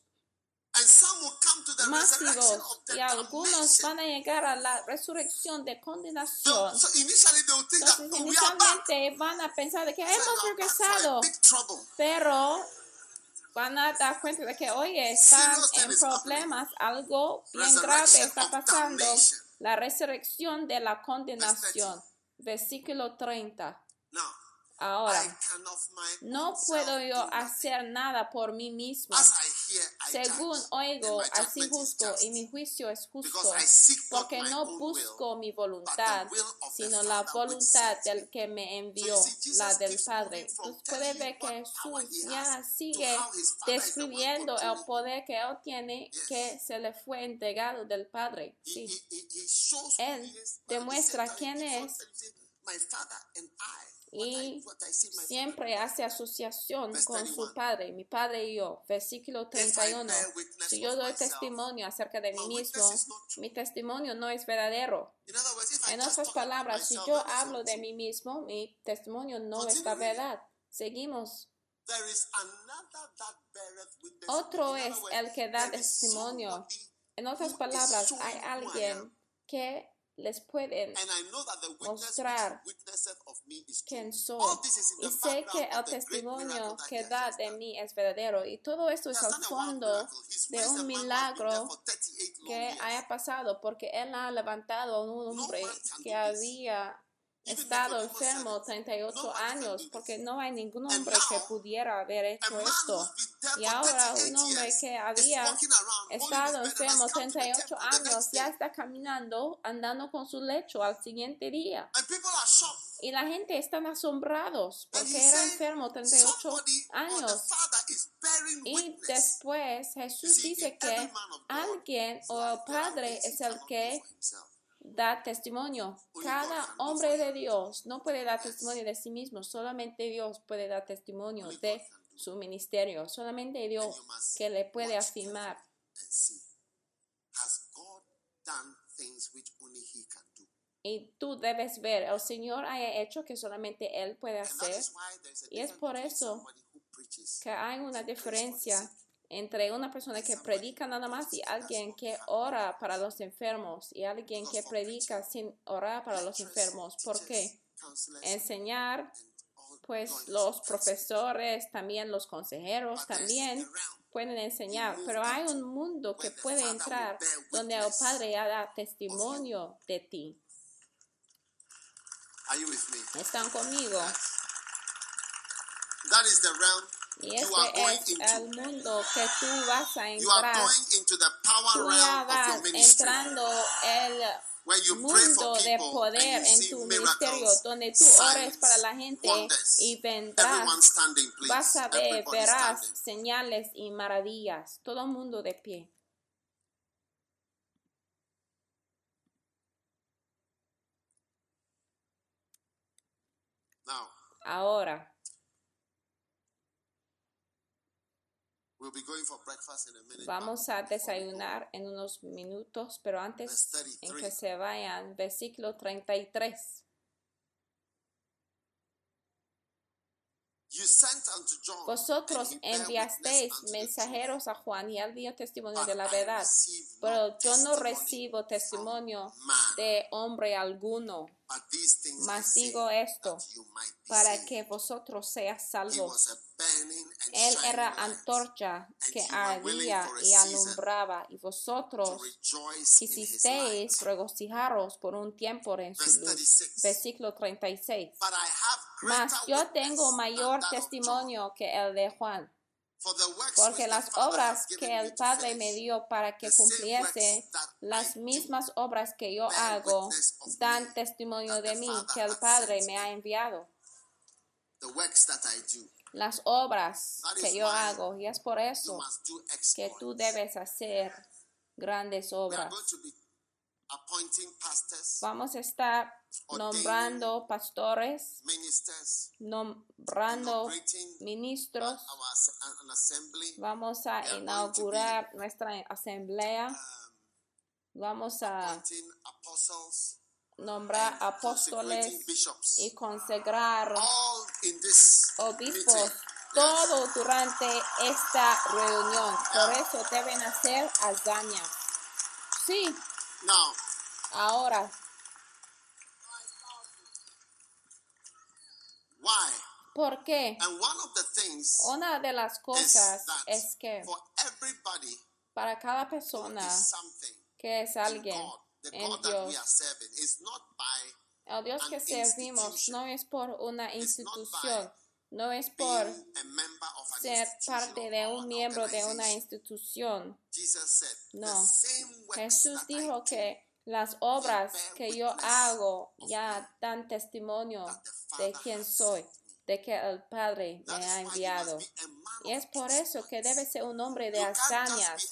masivos y algunos van a llegar a la resurrección de condenación. Entonces, oh, inicialmente van a pensar de que hemos regresado, pero van a dar cuenta de que, oye, están en problemas, algo bien Resurrection grave está pasando. La resurrección de la condenación. Versículo 30. Ahora, no puedo yo hacer nada por mí mismo. Según oigo, así juzgo y mi juicio es justo, porque no busco mi voluntad, sino la voluntad del que me envió, la del Padre. Entonces puede telling ver que Jesús ya sigue describiendo el poder que Él tiene, que se le fue entregado del Padre. Sí. Él demuestra quién es. Y siempre hace asociación con su 31. Padre, mi Padre y yo. Versículo If I 31. bear witness Si yo doy testimonio acerca de mí mismo, mi testimonio no es verdadero. In other words, if I En otras palabras, si yo hablo de mí mismo, mi testimonio no es la verdad. Seguimos. Otro es el que da testimonio. En otras palabras, hay alguien que les puede and I know that the witness mostrar quién soy. Y sé que el testimonio que da de mí es verdadero. Y todo esto es al fondo de un milagro for 38 long que haya pasado, porque Él ha levantado a un hombre que había estado enfermo it. 38 Nobody can años, porque no hay ningún hombre que pudiera haber hecho esto. Y ahora 38 un hombre que había estado enfermo has come to the 38 temple the años, ya está caminando, andando con su lecho al siguiente día. Y la gente están asombrados porque era enfermo 38 somebody or the años. Y después Jesús dice que alguien o el Padre es el que. Da testimonio. Cada hombre de. Dios no puede dar testimonio de sí mismo, solamente Dios puede dar testimonio de su ministerio, solamente Dios que le puede afirmar. Y tú debes ver, el Señor haya hecho que solamente Él puede hacer, Y es por eso que hay una diferencia. Entre una persona que predica nada más y alguien que ora para los enfermos y alguien que predica sin orar para los enfermos. ¿Por qué? Enseñar, pues los profesores, también los consejeros, también pueden enseñar, pero hay un mundo que puede entrar donde el Padre ya da testimonio de ti. ¿Están conmigo? That is the realm Y you are going es into. el mundo que tú vas a entrar. Tú ya realm of vas entrando el mundo de poder en tu ministerio, donde tú ores para la gente y vendrás, vas a ver, verás señales y maravillas, todo el mundo de pie. Ahora, we'll be going for breakfast in a minute. Vamos a desayunar en unos minutos, pero antes en 33. que se vayan, versículo 33. You sent unto John, Vosotros enviasteis mensajeros a Juan y él dio testimonio de la verdad. Pero yo no recibo testimonio de hombre alguno, mas digo esto para que vosotros seas salvos. Él era antorcha que ardía y alumbraba, y vosotros quisisteis regocijaros por un tiempo en su luz. 36. Versículo 36. But I have Mas yo tengo mayor testimonio que el de Juan, porque las obras que el Padre me dio para que cumpliese las mismas obras que yo hago, dan testimonio de mí que el Padre me. ha enviado. Las obras que yo why y es por eso que tú debes hacer grandes obras. Vamos a estar nombrando pastores, nombrando ministros. Vamos a inaugurar nuestra asamblea. um, Vamos a nombrar apóstoles y consagrar obispos. Todo durante esta reunión. Por eso deben hacer hazañas. Sí, Now, ahora, why? ¿por qué? And one of the things Una de las cosas es que for everybody para cada persona que es alguien Are Dios, el Dios que servimos no es por una institución, no es por ser parte de un miembro de una institución. No. Jesús dijo que las obras que yo hago ya dan testimonio de quién soy. De que el Padre me ha enviado. Y es por eso que debe ser un hombre de hazañas.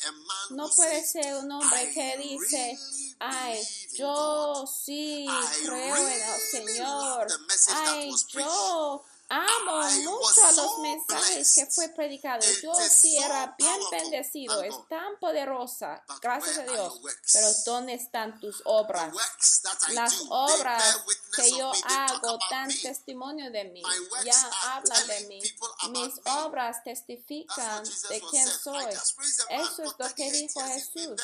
No puede ser un hombre "I que dice, ay, yo sí creo en el Señor. Ay, yo amo mucho los so mensajes que fue predicado. It Yo sí era bien bendecido, es tan poderosa. Gracias a Dios. Pero ¿dónde están tus obras? Las obras que yo hago dan testimonio de mí. Ya hablan de mí. Mis obras testifican de quién soy. Eso es lo que 38 dijo Jesús.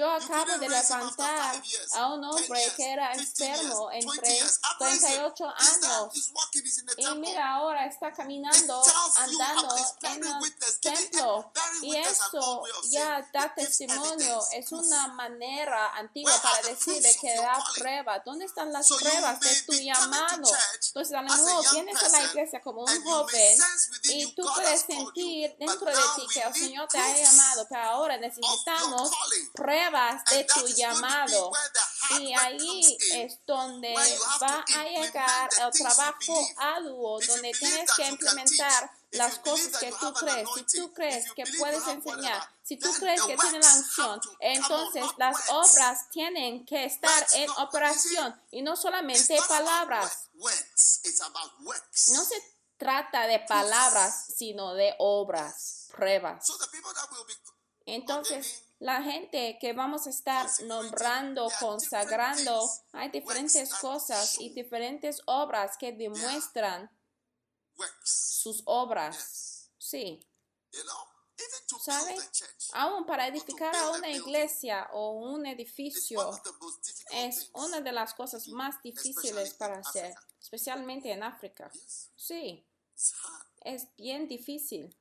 Yo acabo de levantar a un 10 hombre que era 15 years, enfermo 20 entre years. I've raised him. 38 He's there. años. Y mira, ahora está caminando, andando en el templo. Y eso ya da testimonio, es una manera antigua para decir de que da prueba. ¿Dónde están las pruebas de tu llamado? Entonces a lo mejor vienes a la iglesia como un joven y tú puedes sentir dentro de ti que el Señor te ha llamado, pero ahora necesitamos calling. De tu llamado. Y ahí es donde va a llegar el trabajo arduo, donde tienes que implementar las cosas que tú crees. Si tú crees que puedes enseñar, si tú crees que tienes la unción, entonces las obras tienen que estar en operación y no solamente palabras. No se trata de palabras, sino de obras, pruebas. Entonces, la gente que vamos a estar nombrando, consagrando, hay diferentes cosas y diferentes obras que demuestran sus obras. Sí, ¿sabe? Aún para edificar a una iglesia o un edificio es una de las cosas más difíciles para hacer, especialmente en África. Sí, es bien difícil.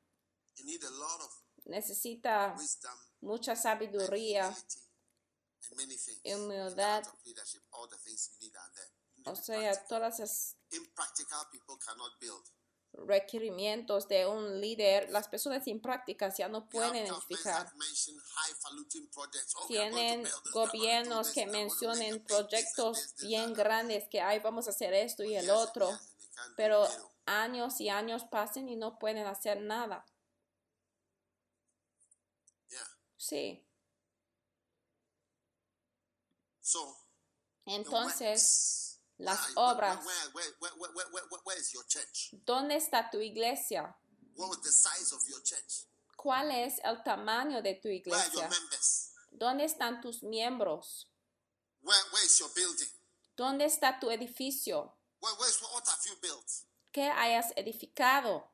Necesita mucha sabiduría, humildad. O sea, todas build. requerimientos de un líder, las personas imprácticas ya no pueden edificar. Oh, Tienen gobiernos que mencionen proyectos bien grandes que hay, vamos a hacer esto y el Years and otro, pero años y años pasan y no pueden hacer nada. Yeah. Sí, So, the entonces, works. las Where are you- obras. Where, where, where, where, where, where, where- where is your church? ¿dónde está tu iglesia? What was the size of your church? ¿Cuál es el tamaño de tu Where are your iglesia? ¿Dónde están tus miembros? Where, where is your building? ¿Dónde está tu edificio? Where, where is, what have you built? que hayas edificado.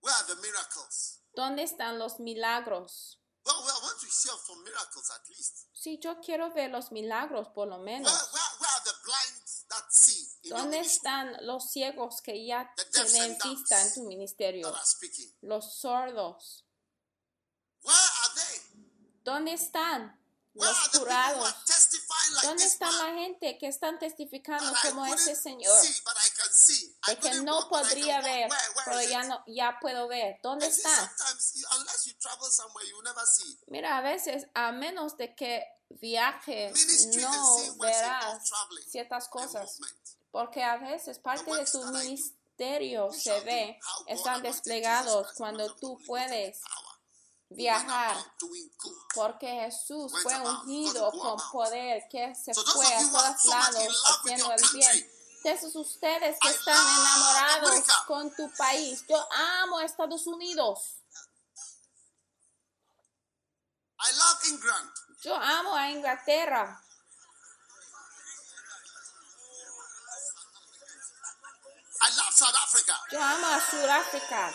Where are the miracles? ¿Dónde están los milagros? Well, well, I want to hear from miracles at least. Sí, yo quiero ver los milagros por lo menos. where, where are the blind that see in your ¿Dónde están los ciegos que ya tienen vista en tu ministerio? Los sordos. Where are they? ¿Dónde están los curados? ¿Dónde está la gente que están testificando como ese señor? See, but I can see. I De que couldn't no podría ver, pero ya no, ya puedo ver. ¿Dónde I see están? sometimes, you- unless you travel somewhere, you will never see it. Mira, a veces, a menos de que viajes, Ministry no verás ciertas cosas. Porque a veces parte de tu ministerio se ve, están desplegados cuando tú puedes viajar. Porque Jesús fue ungido con poder, que se fue a todos lados haciendo el bien. Entonces ustedes que están enamorados con tu país, yo amo a Estados Unidos, I love England. yo amo a Inglaterra, I love South Africa. yo amo a Sudáfrica.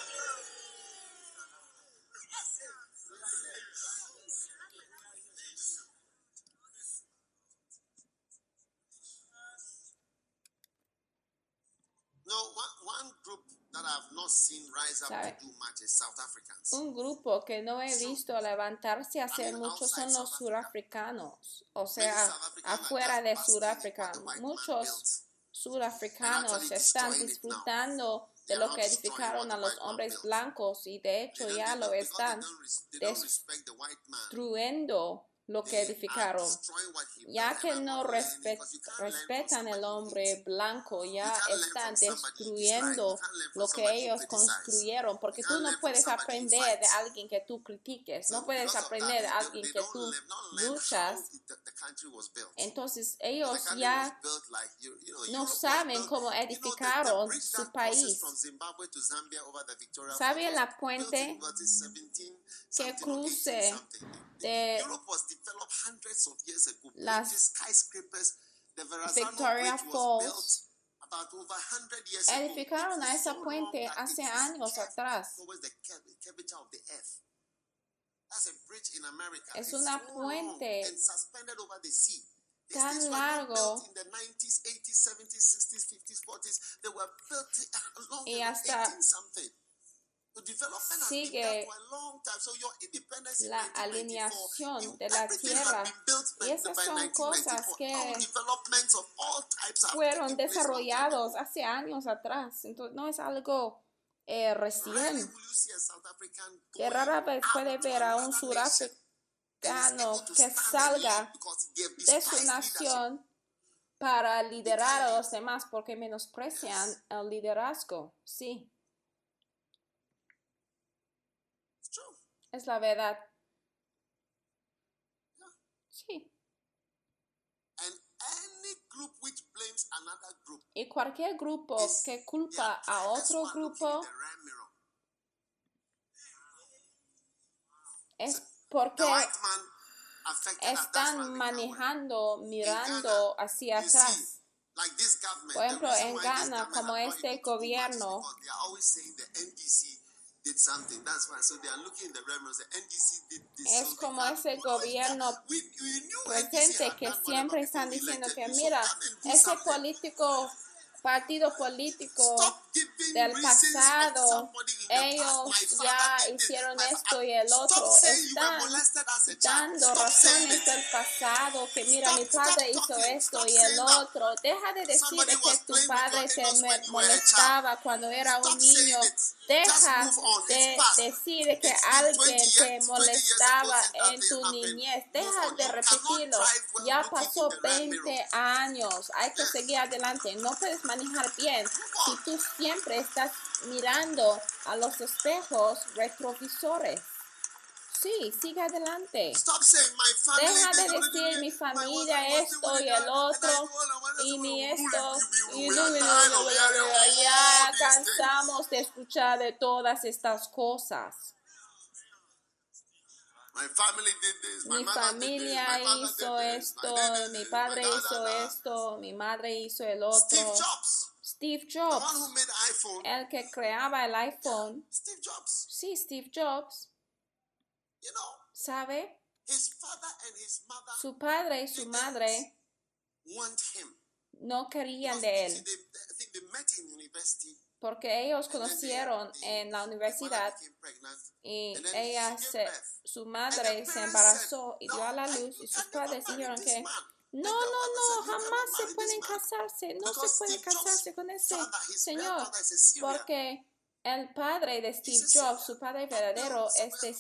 Sabe. Un grupo que no he visto levantarse a hacer mean, mucho son los surafricanos, o sea, afuera de Sudáfrica. Muchos surafricanos están disfrutando de lo que edificaron a los hombres blancos y de hecho ya lo están destruyendo lo que edificaron. Ya que no I'm learning respe- because you can't learn from respetan el hombre blanco, ya están destruyendo lo que ellos construyeron, porque tú no puedes aprender de alguien que tú critiques, no puedes aprender de alguien que tú luchas. Entonces ellos ya no saben cómo edificaron su país. from Zimbabwe to Zambia over the Victoria ¿Sabe Falls la puente built in, what is 17 que something or 18 cruce de developed hundreds of years ago. las skyscrapers, the Verrazano Victoria Bridge was built about over 100 years ago. edificaron a esa so puente hace años atrás. towards the curv- curvature of the earth. That's a bridge in America. Es It's una so puente and suspended over the sea. Tan largo built in the 90s, 80s, 70s, 60s, 50s, 40s. They were built along Y hasta 18 something. Sigue la 1994, alineación de la tierra. Y esas son 1994. cosas que fueron desarrollados hace años atrás. Entonces no es algo eh, recién. Que rara vez puede ver a un surafricano que salga de su nación para liderar a los demás porque menosprecian el liderazgo. Sí, It's true. Es la verdad. Sí. Y cualquier grupo que culpa a otro grupo es porque están manejando, mirando hacia atrás. Por ejemplo, en Ghana, como este gobierno because they are always saying the NDC did something. That's why. So they are looking in the rear mirror. The NDC did this. Es como ese gobierno presente que siempre están diciendo que mira, ese político, partido político del pasado, ellos ya hicieron esto y el otro, están dando razones del pasado, que mira, mi padre hizo esto y el otro. Deja de decir que tu padre te molestaba cuando era un niño. Deja de decir de que alguien 20 years- te 20 years ago molestaba en tu niñez. Deja de repetirlo. Ya pasó in the rear 20 mirror. años. Hay que seguir adelante. No puedes manejar bien. Si tú siempre estás mirando a los espejos retrovisores. Sí, sigue adelante. Deja de decir mi familia esto y el otro y mi esto y ya cansamos de escuchar de todas estas cosas. Mi familia hizo esto, mi padre hizo esto, mi madre hizo el Steve. Jobs. The one who made iPhone, el que creaba el iPhone, Steve Jobs, sí, Steve Jobs, you know, ¿sabe? his father and his mother Su padre y su madre want him. no querían Because, de él they, I think they met in university. porque ellos conocieron en la universidad y ella se, su madre se embarazó y dio a la "No, luz y sus padres dijeron que man." No, no, no, said, "You jamás se pueden this man." casarse, no se puede casarse con ese señor porque el padre de Steve Jobs, su padre verdadero es de.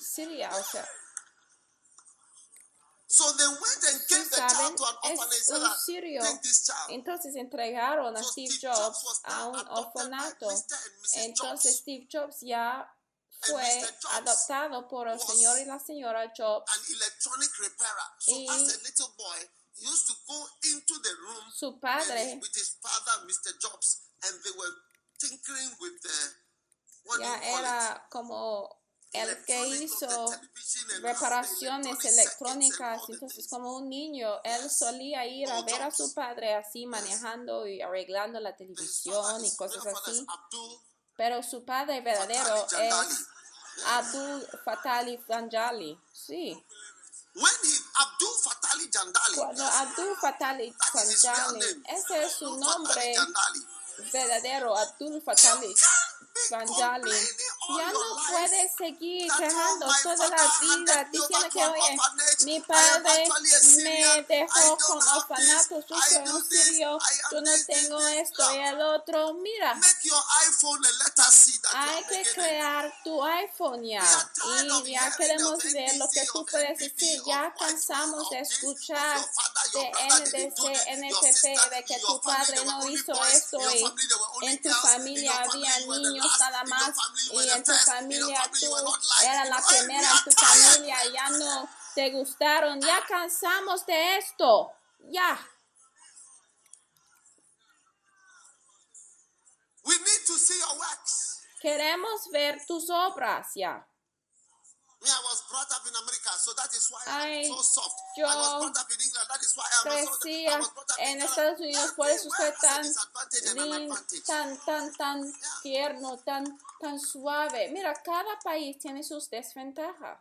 Siria, o sea, saben, es un sirio. Entonces entregaron a Steve Jobs a un orfanato. Entonces. Steve Jobs ya fue adoptado por el señor y la señora Jobs. An electronic repairer. So Y- as a little boy, he used to go into the room Su padre his- with his father, Mr. Jobs, and they were tinkering with the what do ya era como el que hizo reparaciones electrónicas. Entonces como un niño, él solía ir a ver a su padre así manejando y arreglando la televisión y cosas así. Pero su padre verdadero Fatali es Abdul Fatali Fanjali. Sí. Cuando Abdul Fatali name. ese es su nombre verdadero, Abdul Fatali All Ya no life. puede seguir quejando toda la vida. diciendo que, oye, mi padre me dejó con this. yo soy un sirio, yo no tengo esto y el otro. Mira, hay que crear tu iPhone ya. Y ya queremos ver lo que tú puedes decir. Ya cansamos de escuchar de NPP, sister, de que tu padre no hizo esto y en tu familia. Había niños nada más y were en tu familia tú eras la primera en tu familia, ya no te gustaron, ya cansamos de esto, ya. We need to see your works. Queremos ver tus obras ya. Me, I was brought up in America, so that is why so soft. yo I was brought up in England, that is why I'm so Crecía I was brought up in en. Estados Unidos, por eso soy tan tan, tan, tan tierno, tan, tan suave. Mira, cada país tiene sus desventajas.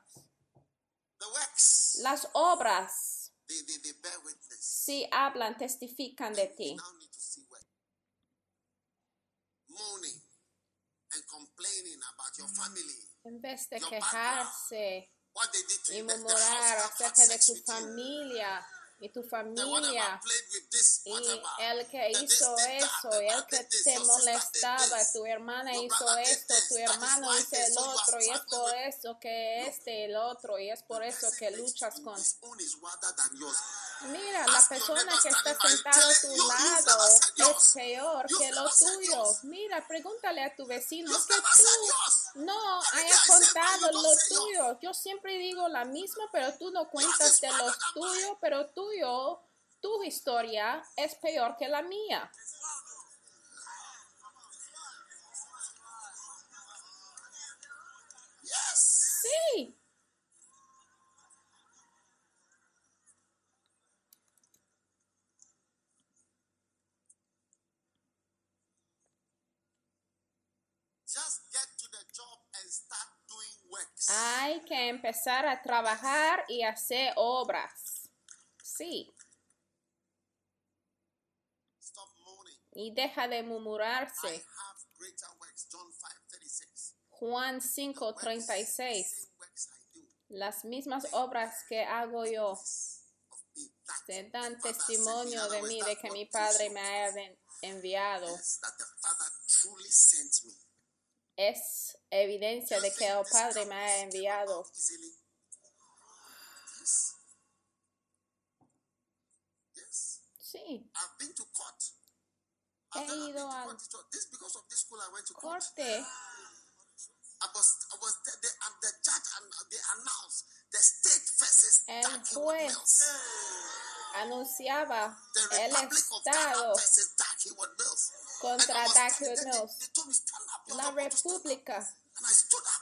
The works, Las obras they, they, they bear witness. sí hablan, testifican de ti. Moaning and complaining about your family, En vez de quejarse y murmurar acerca de tu familia y tu familia y el que hizo eso y el que te molestaba, tu hermana hizo esto, tu hermano hizo el are otro y es por eso que este, el otro y es por eso que luchas con... Mira, la persona que está sentada a tu him, "You- you've lado es peor que lo tuyo. Mira, pregúntale a tu vecino, que tú no hayas I say, "Man, contado lo say yours." tuyo. Yo siempre digo la misma, pero tú no cuentas de los tuyos, pero tuyo, tu historia es peor que la mía. Sí. Just get to the job and start doing works. Hay que empezar a trabajar y hacer obras. Sí. Stop moaning. Y deja de I murmurarse. have greater works. John 5:36. Juan 5:36. Same works I do. Las mismas obras que hago yo the dan testimonio de mí de que mi Padre me ven- enviado. Es evidencia de que el Padre me haya enviado. Sí. He ido al corte. El juez. Anunciaba el Estado Dark Mills. La not going to stand up." República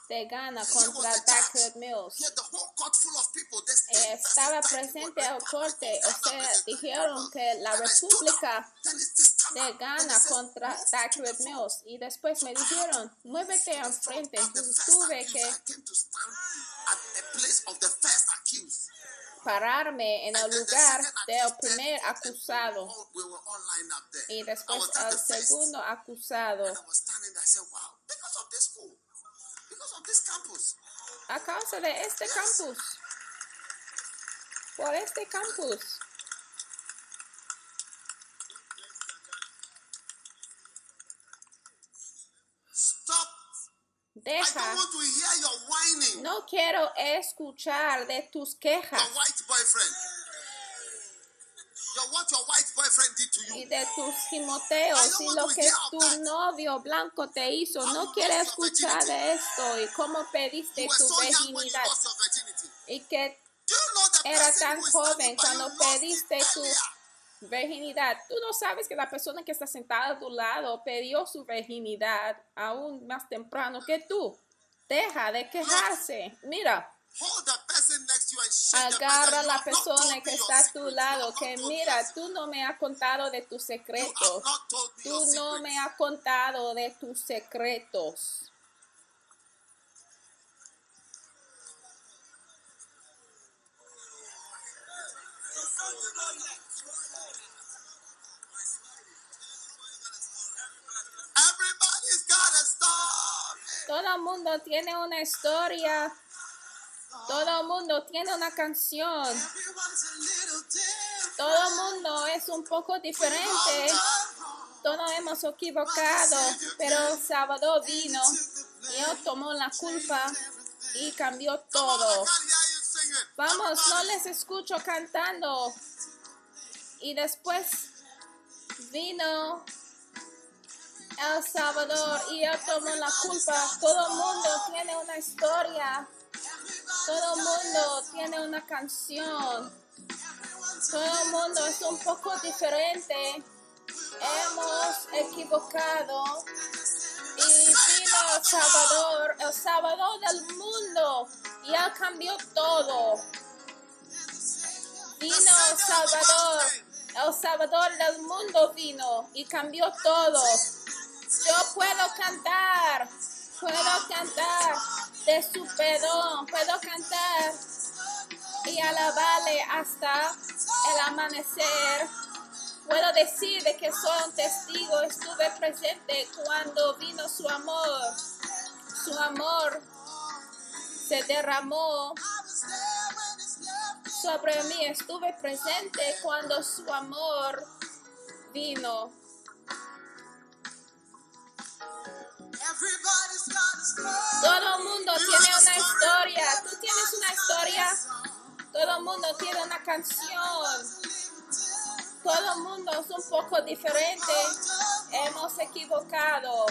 de Ghana Here contra was the Dark judge. Mills. Estaba presente al corte, o sea, dijeron que la. República de Ghana contra Accurate Mills y después me dijeron, muévete enfrente. Entonces tuve que pararme en el lugar del primer acusado y después al segundo acusado. A causa de este campus. Por este campus. Deja. No quiero escuchar de tus quejas. Y de tus gimoteos y lo que tu novio blanco te hizo. No quiero escuchar de esto y cómo pediste tu virginidad. Y que era tan joven cuando pediste tu virginidad. Tú no sabes que la persona que está sentada a tu lado pidió su virginidad aún más temprano que tú. Deja de quejarse. Mira. Agarra a la persona que está a tu lado, que mira, tú no me has contado de tus secretos. Tú no me has contado de tus secretos. Todo el mundo tiene una historia. Todo el mundo tiene una canción. Todo el mundo es un poco diferente. Todos hemos equivocado, pero sábado vino y él tomó la culpa y cambió todo. Vamos, no les escucho cantando. Y después vino el Salvador y él tomó la culpa. Todo el mundo tiene una historia. Todo el mundo tiene una canción. Todo el mundo es un poco diferente. Hemos equivocado. Y vino el Salvador, el Salvador del mundo. Y él cambió todo. Vino el Salvador. El Salvador del mundo vino y cambió todo. Yo puedo cantar, puedo cantar de su perdón, puedo cantar y alabarle hasta el amanecer. Puedo decir de que soy un testigo, estuve presente cuando vino su amor. Su amor se derramó sobre mí, estuve presente cuando su amor vino. Todo el mundo tiene una historia. Tú tienes una historia. Todo el mundo tiene una canción. Todo el mundo es un poco diferente. Hemos equivocado.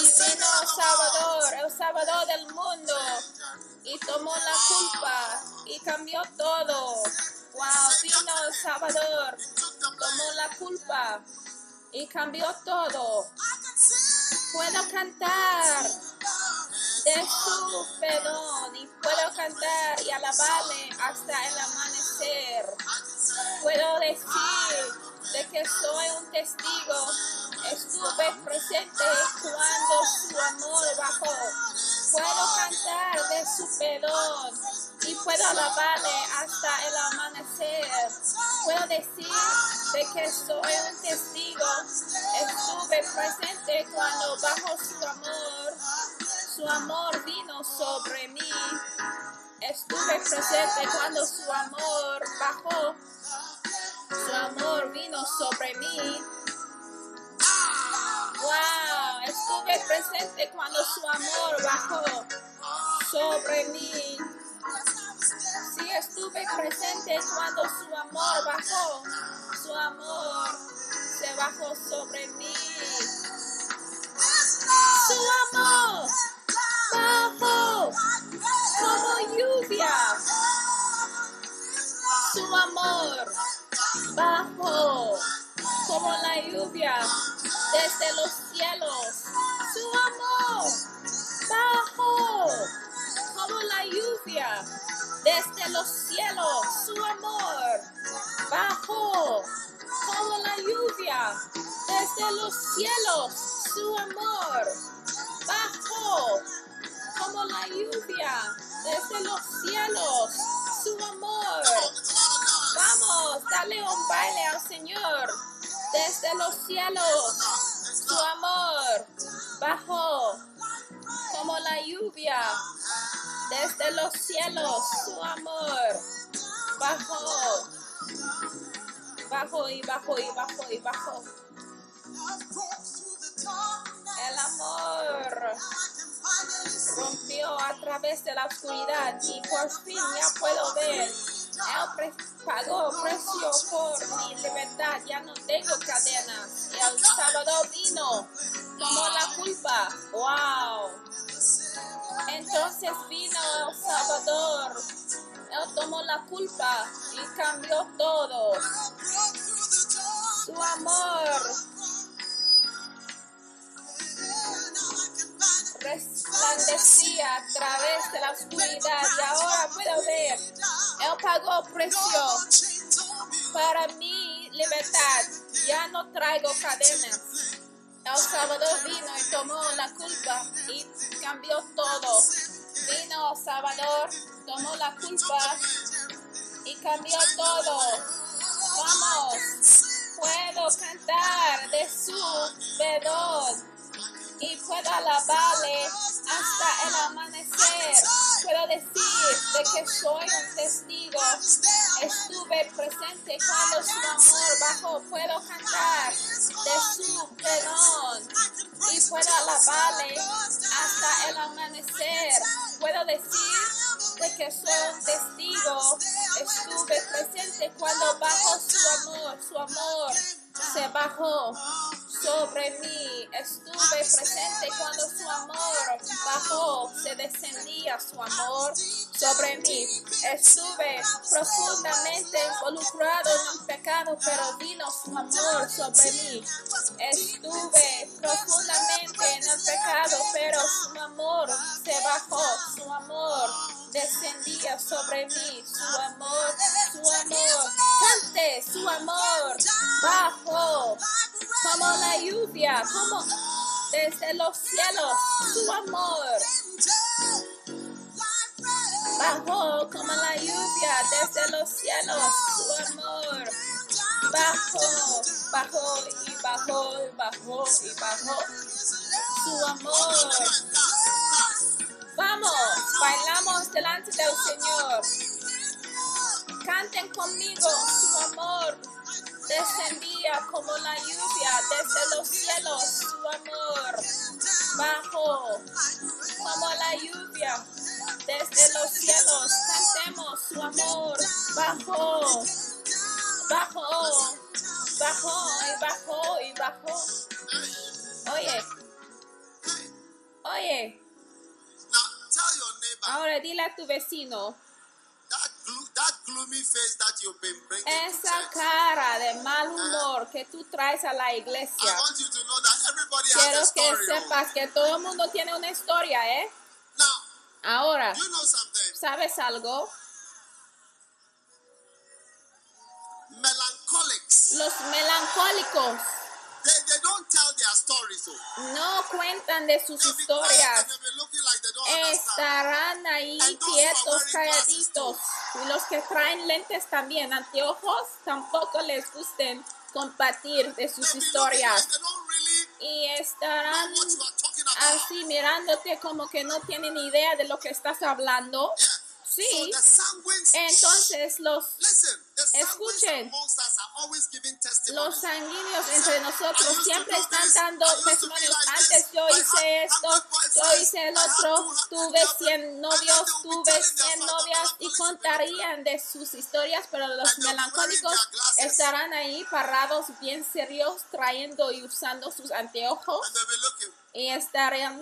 Y vino el Salvador, el Salvador del mundo. Y tomó la culpa y cambió todo. Wow, vino el Salvador, tomó la culpa y cambió todo puedo cantar de su perdón y puedo cantar y alabarle hasta el amanecer. Puedo decir de que soy un testigo, estuve presente cuando su amor bajó. Puedo cantar de su perdón y puedo alabarle hasta el amanecer. Puedo decir de que soy un testigo, estuve presente cuando bajo su amor, su amor vino sobre mí. Estuve presente cuando su amor bajó, su amor vino sobre mí. Wow, estuve presente cuando su amor bajó sobre mí. Sí, estuve presente cuando su amor bajó. Su amor se bajó sobre mí. Su amor bajó como lluvia. Su amor bajó como la lluvia desde los cielos. Su amor bajó como la lluvia desde los cielos. Su amor bajó como la lluvia desde los cielos su amor bajó como la lluvia desde los cielos su amor. Vamos, dale un baile al Señor desde los cielos su amor los cielos su amor bajó bajó y bajó y bajó y bajó el amor rompió a través de la oscuridad y por fin ya puedo ver. Él pagó precio por mi libertad, ya no tengo cadenas. El Salvador vino, tomó la culpa. ¡Wow! Entonces vino el Salvador, Él tomó la culpa y cambió todo. Su amor resplandecía a través de la oscuridad y ahora puedo ver. Él pagó precio para mi libertad. Ya no traigo cadenas. El Salvador vino y tomó la culpa y cambió todo. Vino el Salvador, tomó la culpa y cambió todo. Vamos, puedo cantar de su perdón y puedo alabarle hasta el amanecer. Puedo decir de que soy un testigo. Estuve presente cuando su amor bajó. Puedo cantar de su perdón y puedo alabarle hasta el amanecer. Puedo decir de que soy un testigo. Estuve presente cuando bajó su amor. Su amor se bajó sobre mí. Estuve presente cuando su amor bajó, se descendía su amor sobre mí. Estuve profundamente involucrado en el pecado, pero vino su amor sobre mí. Estuve profundamente en el pecado, pero su amor se bajó, su amor descendía sobre mí, su amor, su amor, cante su amor, bajo como la lluvia, como desde los cielos, su amor. Bajó como la lluvia desde los cielos, su amor. Bajó, bajó y bajó y bajó y bajó. Su amor. Vamos, bailamos delante del Señor. Canten conmigo su amor descendía como la lluvia desde los cielos, su amor bajó como la lluvia desde los cielos, cantemos su amor bajó, bajó, bajó y bajó y bajó. Oye, oye, ahora dile a tu vecino. Esa cara de mal humor que tú traes a la iglesia. Quiero que sepas que todo el mundo tiene una historia, ¿eh? Ahora, ¿sabes algo? Los melancólicos no cuentan de sus historias. Estarán ahí quietos, calladitos. Y los que traen lentes también, anteojos, tampoco les gusten compartir de sus historias. Y estarán así mirándote como que no tienen idea de lo que estás hablando. Sí. Entonces los escuchen. Los sanguíneos entre nosotros siempre están dando testimonios. Antes yo hice esto, yo hice el otro, tuve 100 novios, tuve 100 novias y contarían de sus historias, pero los melancólicos estarán ahí parados bien serios, trayendo y usando sus anteojos y estarían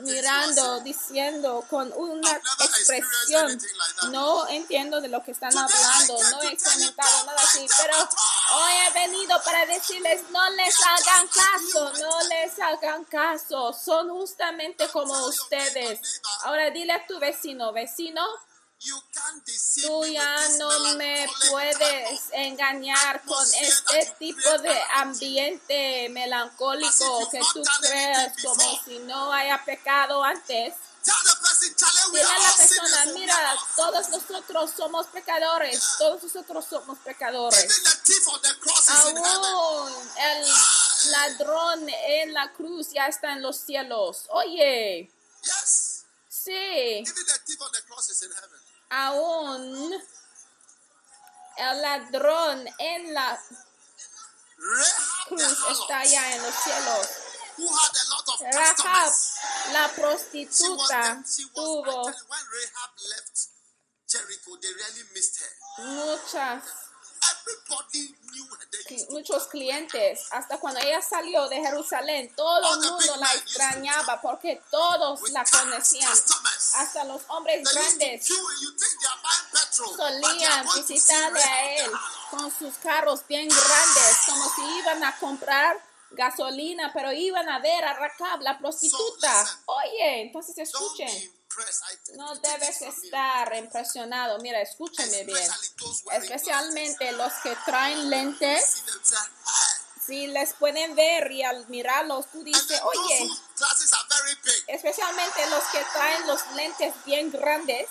mirando, diciendo con una expresión, no entiendo de lo que están hablando, no he experimentado nada así, pero hoy he venido para decirles, no les hagan caso, no les hagan caso, son justamente como ustedes. Ahora dile a tu vecino, vecino, Tú ya no me puedes engañar con este tipo de ambiente melancólico que tú creas como si no haya pecado antes. Dile a la persona, mira, todos nosotros somos pecadores, todos nosotros somos pecadores. Aún el ladrón en la cruz ya está en los cielos. Oye, sí, Aún el ladrón en la cruz está ya en los cielos. who had a lot of Rahab, la prostituta, tuvo actually, when Rahab left Jericho, they really missed her. muchas, muchos clientes. Hasta cuando ella salió de Jerusalén, todo el mundo la extrañaba porque todos la conocían. Hasta los hombres grandes solían visitarle a él con sus carros bien grandes, como si iban a comprar gasolina, pero iban a ver a Rakab, la prostituta. Oye, entonces escuchen. No debes estar impresionado. Mira, escúchame bien. Especialmente los que traen lentes, si les pueden ver y al mirarlos, tú dices, oye, especialmente los que traen los lentes bien grandes.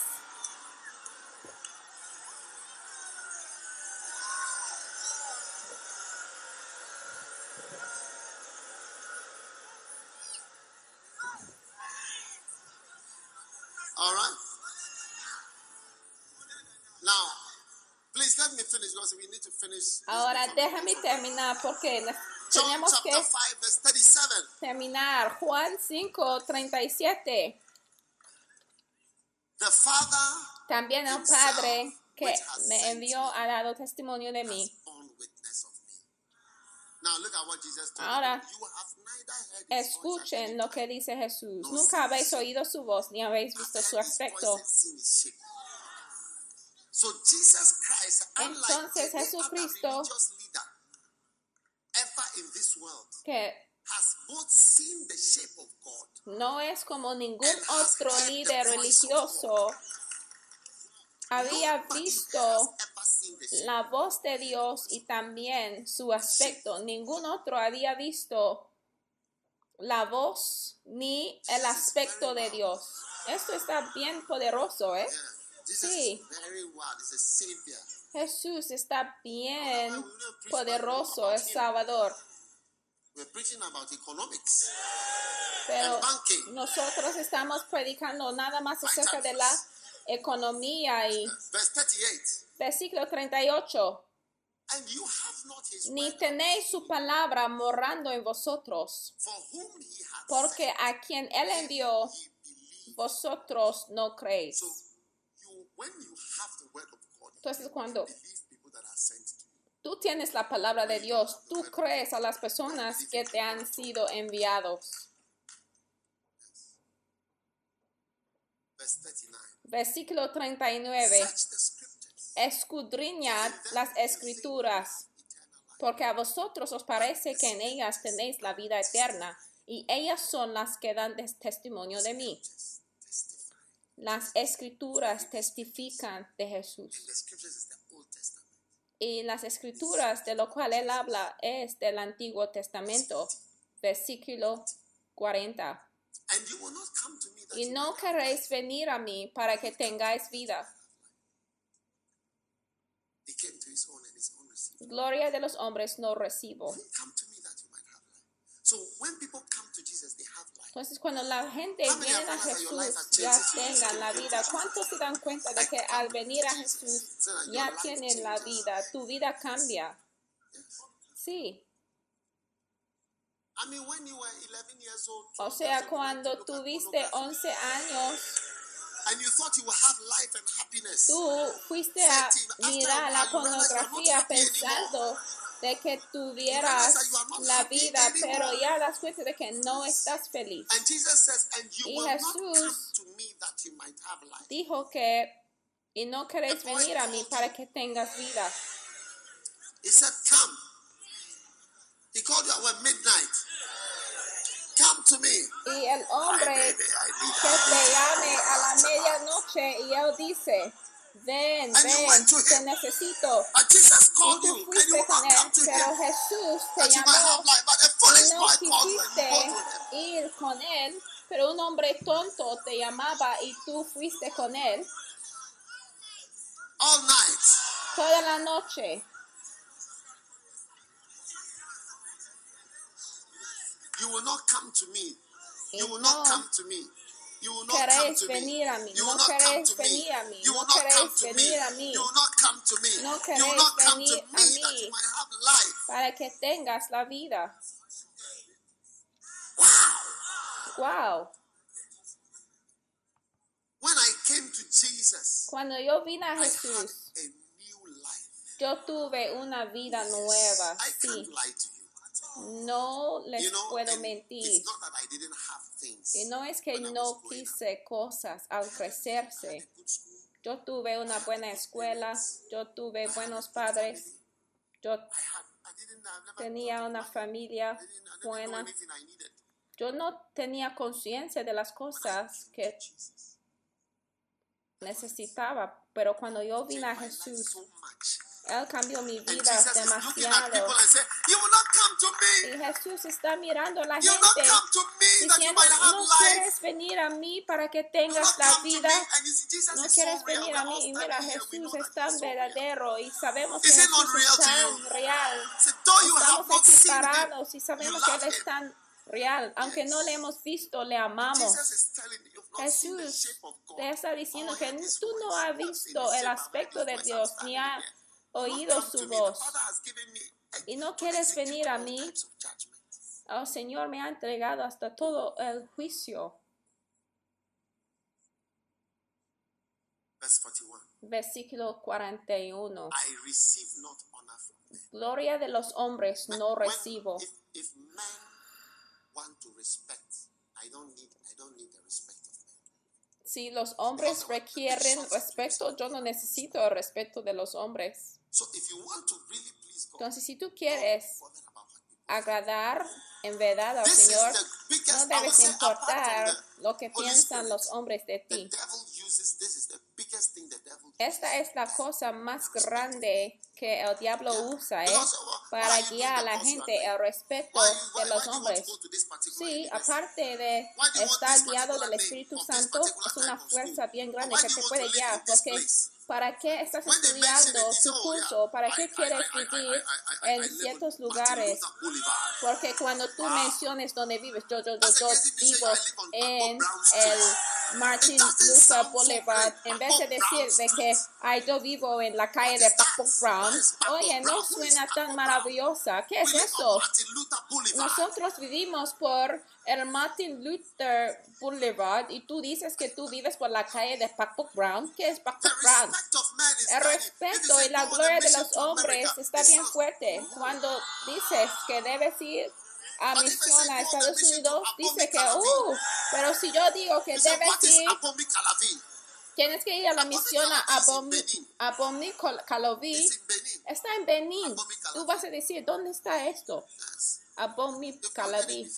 Ahora déjame terminar porque tenemos que 5, verse 37. terminar. Juan 5, 37. The Father También el Padre que me envió ha dado testimonio de mí. Ahora, Escuchen lo que dice Jesús. Nunca habéis oído su voz ni habéis visto su aspecto. Entonces, Jesucristo- other religious leader ever in this world, Que has both seen the shape of God no es como ningún otro líder religioso había visto la voz de Dios y también su aspecto. Ningún otro había visto la voz ni el aspecto de Dios. Esto está bien poderoso, ¿eh? Sí. Jesús está bien poderoso, es. Salvador. We're preaching about economics. Pero nosotros estamos predicando nada más acerca de la economía y Verse 38. versículo 38. And you have not his Ni word, tenéis su palabra morando en vosotros, porque a quien él envió, vosotros no creéis. Entonces cuando tú tienes la palabra de Dios, tú crees a las personas que te han sido enviados. Verse 39. Versículo 39. Search the scriptures. Escudriñad las escrituras, porque a vosotros os parece que en ellas tenéis la vida eterna, y ellas son las que dan testimonio de mí. Las escrituras testifican de Jesús. Y las escrituras de lo cual él habla es del Antiguo Testamento, versículo 40. And you will not come to me that Y no queréis venir a mí para que tengáis vida. Gloria de los hombres no recibo. So when people come Entonces cuando la gente many viene a Jesús ya tengan la vida. ¿Cuántos se dan cuenta de que al venir a Jesús ya tienen la vida? Tu vida cambia. Sí. I mean, when you were 11 years old, O 12 sea, cuando tuviste pornography, 11 años, and you thought you would have life and happiness. tú fuiste a mirar la pornografía pensando de que tuvieras la vida, pero ya das cuenta de que no estás feliz. Y Jesús. Dijo que, y no queréis venir a mí para que tengas vida. He said, come. He called you at what, midnight. Come to me. Y el hombre baby, I need que te llame a la medianoche y él dice, ven, And you ven, went to te him. necesito. But Jesus Y called tú you and you fuiste will con not él, come to pero him Jesús te that you might llamó have life. But a y foolish no boy called you and you go quisiste to him. ir con él, pero un hombre tonto te llamaba y tú fuiste con él All night. toda la noche. You will not come to me. Y You will no not come to me. You will not come to me. venir a mí, You will not come to me. venir a mí, You will not come to me. venir a mí. You will not come to me. You will queréis not come to venir me a that mí. you might have life. para que tengas la vida. Wow. Wow. When I came to Jesus, Cuando yo vine a I had Jesús, a new life. yo tuve una vida nueva. I Sí, can't lie to you. no les You know, puedo mentir. it's not that I didn't have. Y no es que no quise cosas al crecerse. Yo tuve una buena escuela, yo tuve buenos padres, yo tenía una familia buena. Yo no tenía conciencia de las cosas que necesitaba, pero cuando yo vine a Jesús. Él cambió mi vida demasiado. Y me. Jesús está mirando a la gente diciendo, no quieres venir a mí para que tengas la vida, no quieres venir a mí. Y mira, Jesús es tan verdadero y sabemos que Jesús es tan real. Estamos not aquí seen him, parados y sabemos que Él es tan real. Aunque no le hemos visto, le amamos. Jesús te está diciendo que tú no has visto el aspecto de. Dios ni here. Oído su voz. Y no quieres venir a mí. judgments. Oh Señor, me ha entregado hasta todo el juicio. Verse 41. Versículo 41. I receive not honor from men. Gloria de los hombres no recibo. If, if men want to respect, I don't need I don't need the respect of men. Si los hombres requieren respeto, yo no necesito el respeto de los hombres. So if you want to really please God, Entonces, si tú quieres agradar en verdad al Señor, no debes importar lo que piensan los hombres de ti. Esta es la cosa más grande que el diablo usa ¿eh? Why para guiar a la gente, respeto Why, why, de los hombres. Sí, aparte de estar guiado del Espíritu Santo, es una fuerza bien grande que te puede guiar. Porque? ¿para qué estás estudiando tu curso? ¿Para qué quieres vivir en ciertos lugares? Porque cuando tú Ah. menciones dónde vives, yo, yo, yo, yo vivo en el Martin Luther Boulevard, en vez de Pablo decir Brown de que ay, yo vivo en la calle de? Paco Brown, oye, no suena tan maravillosa. ¿Qué es eso? Nosotros vivimos por el Martin Luther Boulevard y tú dices que tú vives por la calle de Paco Brown. ¿Qué es Paco Brown? El respeto y la gloria de los hombres está bien fuerte. Cuando dices que debes ir a misión a Estados Unidos, dice que, uh, pero si yo digo que debes ir, tienes que ir a la misión a in Benin. está en Calavi. Tú vas a decir, ¿dónde está esto? It Calaví.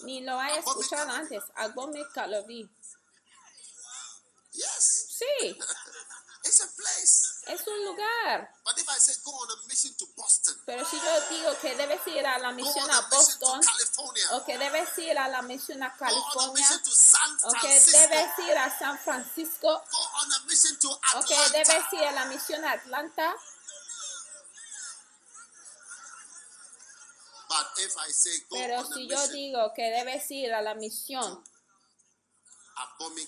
Ni lo Abomi escuchado antes. Abomi Calaví. Sí, It's a place. Es un lugar. Pero si yo digo que debes ir a la misión a Boston, o que debes ir a la misión a California, o que debes ir a San Francisco, o que debes ir a la misión a Atlanta. Pero si yo digo que debes ir a la misión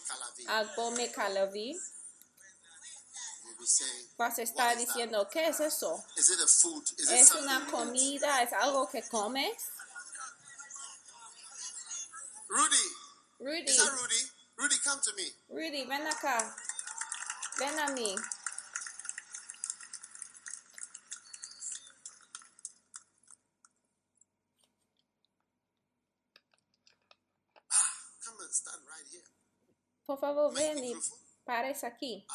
Calavi, a Gome saying, vas a estar diciendo, ¿qué es eso? ¿Es una comida? ¿Es algo que comes? Rudy, Rudy, Rudy? Rudy, come to me. Rudy, ven acá. Ven a mí. Here. Por favor, ven y pares aquí.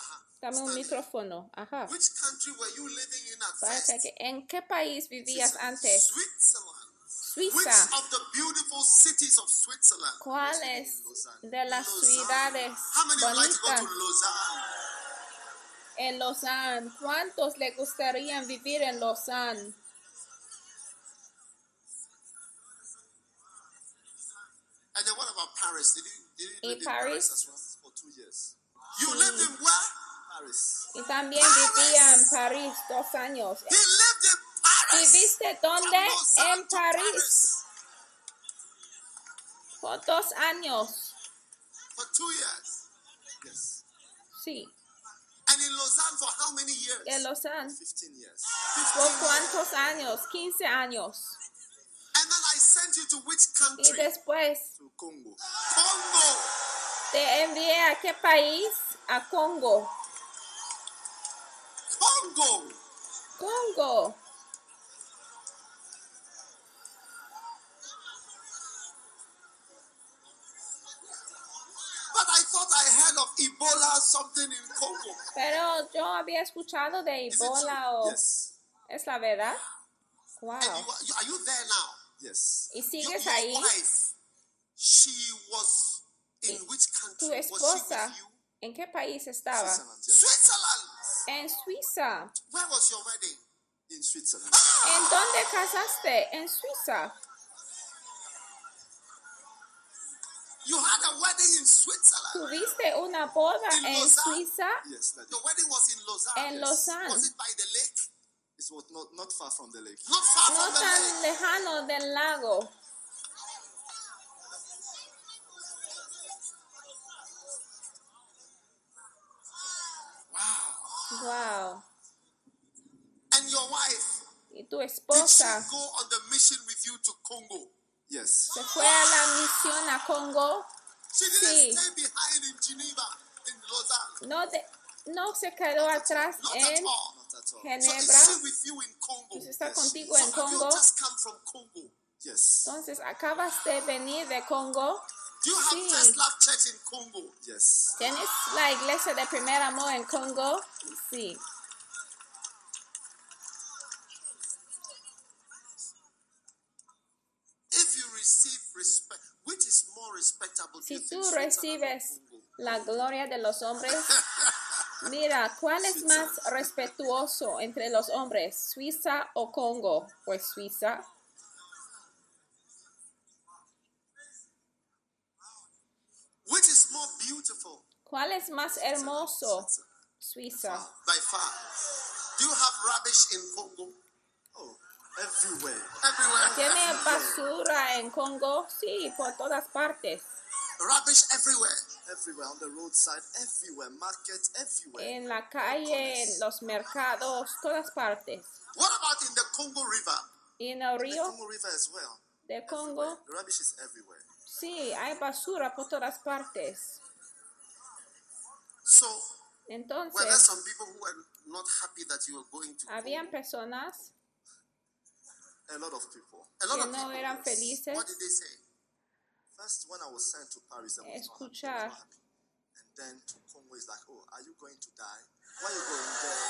Dame un micrófono. Ajá. Which country were you living in at Para que- ¿En qué país vivías antes? Suiza. of the beautiful cities of Switzerland? ¿Cuáles de las ciudades bonitas en Lausanne. ¿Cuántos le gustaría vivir en Lausanne? And then what about Paris? Did you, did you live in Paris? Paris as well? For two years. You lived in where? Y también vivía en París dos años. ¿Viviste dónde? En París. Por dos años. Sí, en Lausanne. 15 years. ¿Por cuántos años? 15 años. Y después te envié a qué país? A Congo. Congo. Congo. But I thought I heard of Ebola something in Congo. Pero yo había escuchado de Ebola o... Yes. ¿Es la verdad? Wow. And you are, you, there now? Yes. ¿Y sigues your ahí? wife, she was in which Tu country? Was she esposa, with you? ¿en qué país estaba? Switzerland. Yes. Switzerland. En Suiza. Where was your wedding? In Switzerland. ¿En dónde casaste? En Suiza. You had a wedding in Switzerland. ¿Tuviste una boda In en Lausanne? Suiza? Yes. The wedding was in Lausanne. En Lausanne. Was it by the lake? It was not, not far from the lake. Not far No from the tan lake. lejano del lago. Yes. se fue a la misión a Congo? She didn't Sí. stay behind in Geneva, in Lausanne. No, de- no se quedó atrás Not en Ginebra. Congo? Pues está Yes, contigo en Congo. just come from Congo? Yes. Entonces, acabas de venir de Congo. Do you have Sí. First Love Church in Congo? Yes. ¿Tienes la iglesia de primer amor en Congo? Sí. Si tú recibes la gloria de los hombres, mira, ¿cuál es más respetuoso entre los hombres, Suiza o Congo? Pues Suiza. Which is more beautiful? ¿Cuál es más hermoso? Suiza. By far. Do you have rubbish in Congo? Everywhere. Everywhere. ¿Tiene basura en Congo? Sí, por todas partes. Rubbish everywhere. Everywhere. On the roadside. Everywhere. Market. Everywhere. En la calle, en los mercados, todas partes. What about in the Congo River? Y en el the río Congo River as well. de Congo, The rubbish is everywhere. sí, hay basura por todas partes. So, were there Entonces, some people who were not happy that you were going to habían Congo? personas A lot of people. A lot que of no people. eran felices. What did they say? First, when I was sent to Paris, I was Escuchar. not happy. And then to Congo is like, oh, are you going to die? Why are you going there?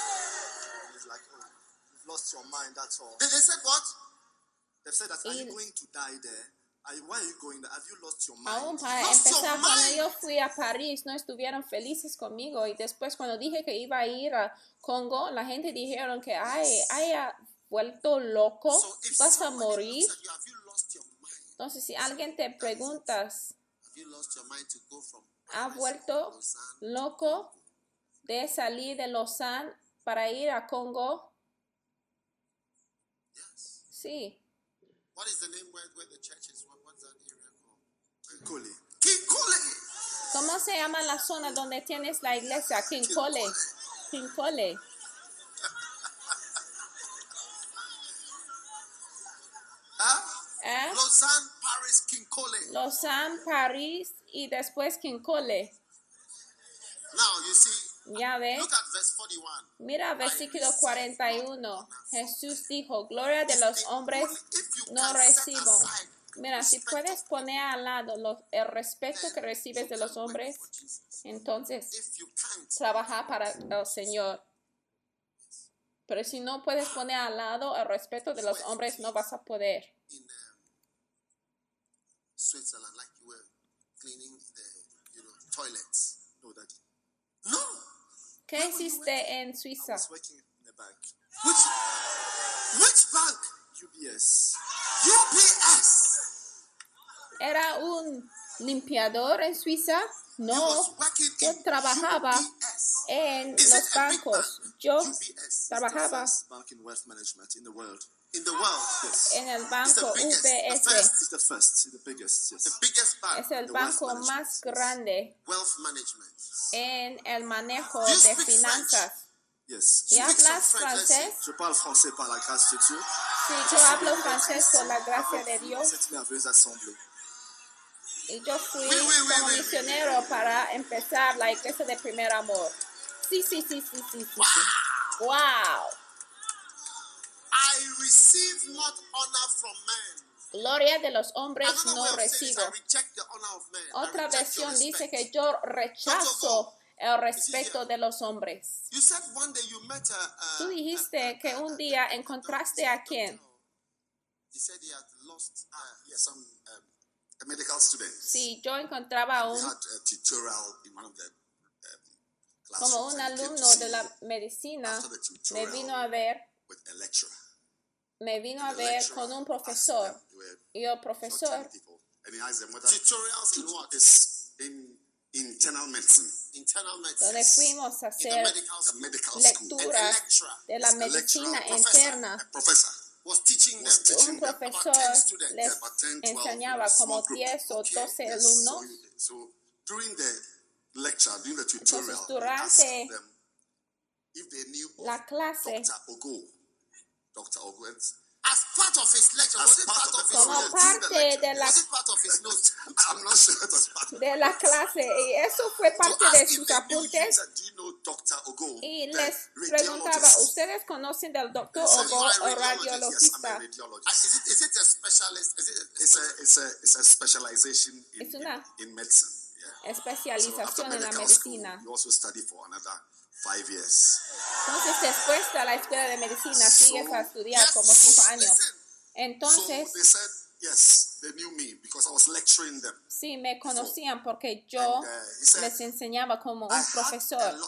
And it's like, oh, you've lost your mind. That's all. They, they said what? They've said that, are you going to die there? Are you, why are you going there? Have you lost your Aún mind? para Lost your empezar, cuando yo fui a París, no estuvieron felices conmigo. Y después, cuando dije que iba a ir a Congo, la gente dijeron que, ay, haya vuelto loco, vas a morir. Entonces, si alguien te preguntas, ¿ha vuelto loco de salir de Lausanne para ir a Congo? Sí. What is the name where, where the church is? What, what's that area called? Koli. Kinkole. ¿Cómo se llama la zona donde tienes la iglesia? Kinkole. Kinkole. Lausanne, Paris, Kinkole. Lausanne, París y después Kinkole. Now you see, Ya ve. look at verse 41. Mira versículo 41. Jesús dijo, gloria de los hombres no recibo. Mira, si puedes poner al lado el respeto que recibes de los hombres, entonces trabaja para el Señor. Pero si no puedes poner al lado el respeto de los hombres, no vas a poder. In Switzerland, like you were cleaning the you know toilets. No, Daddy. No, ¿Qué hiciste en I Suiza? was working in a bank. Which, which bank? UBS. UBS. ¿Era un limpiador en Suiza? No, yo trabajaba UBS. en Is los bancos. Yo UBS. trabajaba bank in wealth management in the world. In the world. Yes. en el It's banco the biggest, the UBS. first, It's the first, the biggest, yes. the biggest bank. Es el banco más grande Wealth management. en el manejo You de finanzas. Yes. ¿Y hablas francés? Je parle français par la grâce de Dieu. Sí, yo hablo francés por la gracia de Dios Cette merveilleuse assemblée. y yo fui Oui, oui, como oui, oui. misionero para empezar la iglesia de primer amor. Sí, sí, sí, sí, sí, sí. sí. Wow. I receive not honor from men. Gloria de los hombres no recibo. Otra versión dice que yo rechazo el respeto de los hombres. Tú dijiste que un día encontraste a quién. Um. Sí, yo encontraba a He un um, como un alumno de la medicina me vino a ver. Me vino a ver con un profesor y el profesor people, and he asked them whether tutorials in what? is in internal medicine, Internal medicine. donde fuimos a hacer medical the school. medical school. lecturas de la A lecturer, medicina interna. Un profesor about 10 students, les about 10, 12, enseñaba como group. 10 o Okay, 12 Yes, alumnos. So, you- so during the lecture, during the tutorial, Entonces, durante them if they knew of La clase, Dr. And As part of his lecture. As Was it part part of his como parte de la, Was it part of his notes? I'm not sure it was part of de la clase, y eso fue parte de sus apuntes. Y les preguntaba? ¿ustedes conocen del doctor Ogo "You are o radiologista? radiologist. Is it, is it a specialist? Is it a, It's a, it's a, it's a specialization in, Es una Especialización en la medical school, medicina. you also study for another five years. Entonces, después de la escuela de medicina, sigues a estudiar como Yes, cinco años. Entonces, so they said, yes, they knew me because I was lecturing them. sí, me conocían porque yo And, uh, said, les enseñaba como I un a profesor.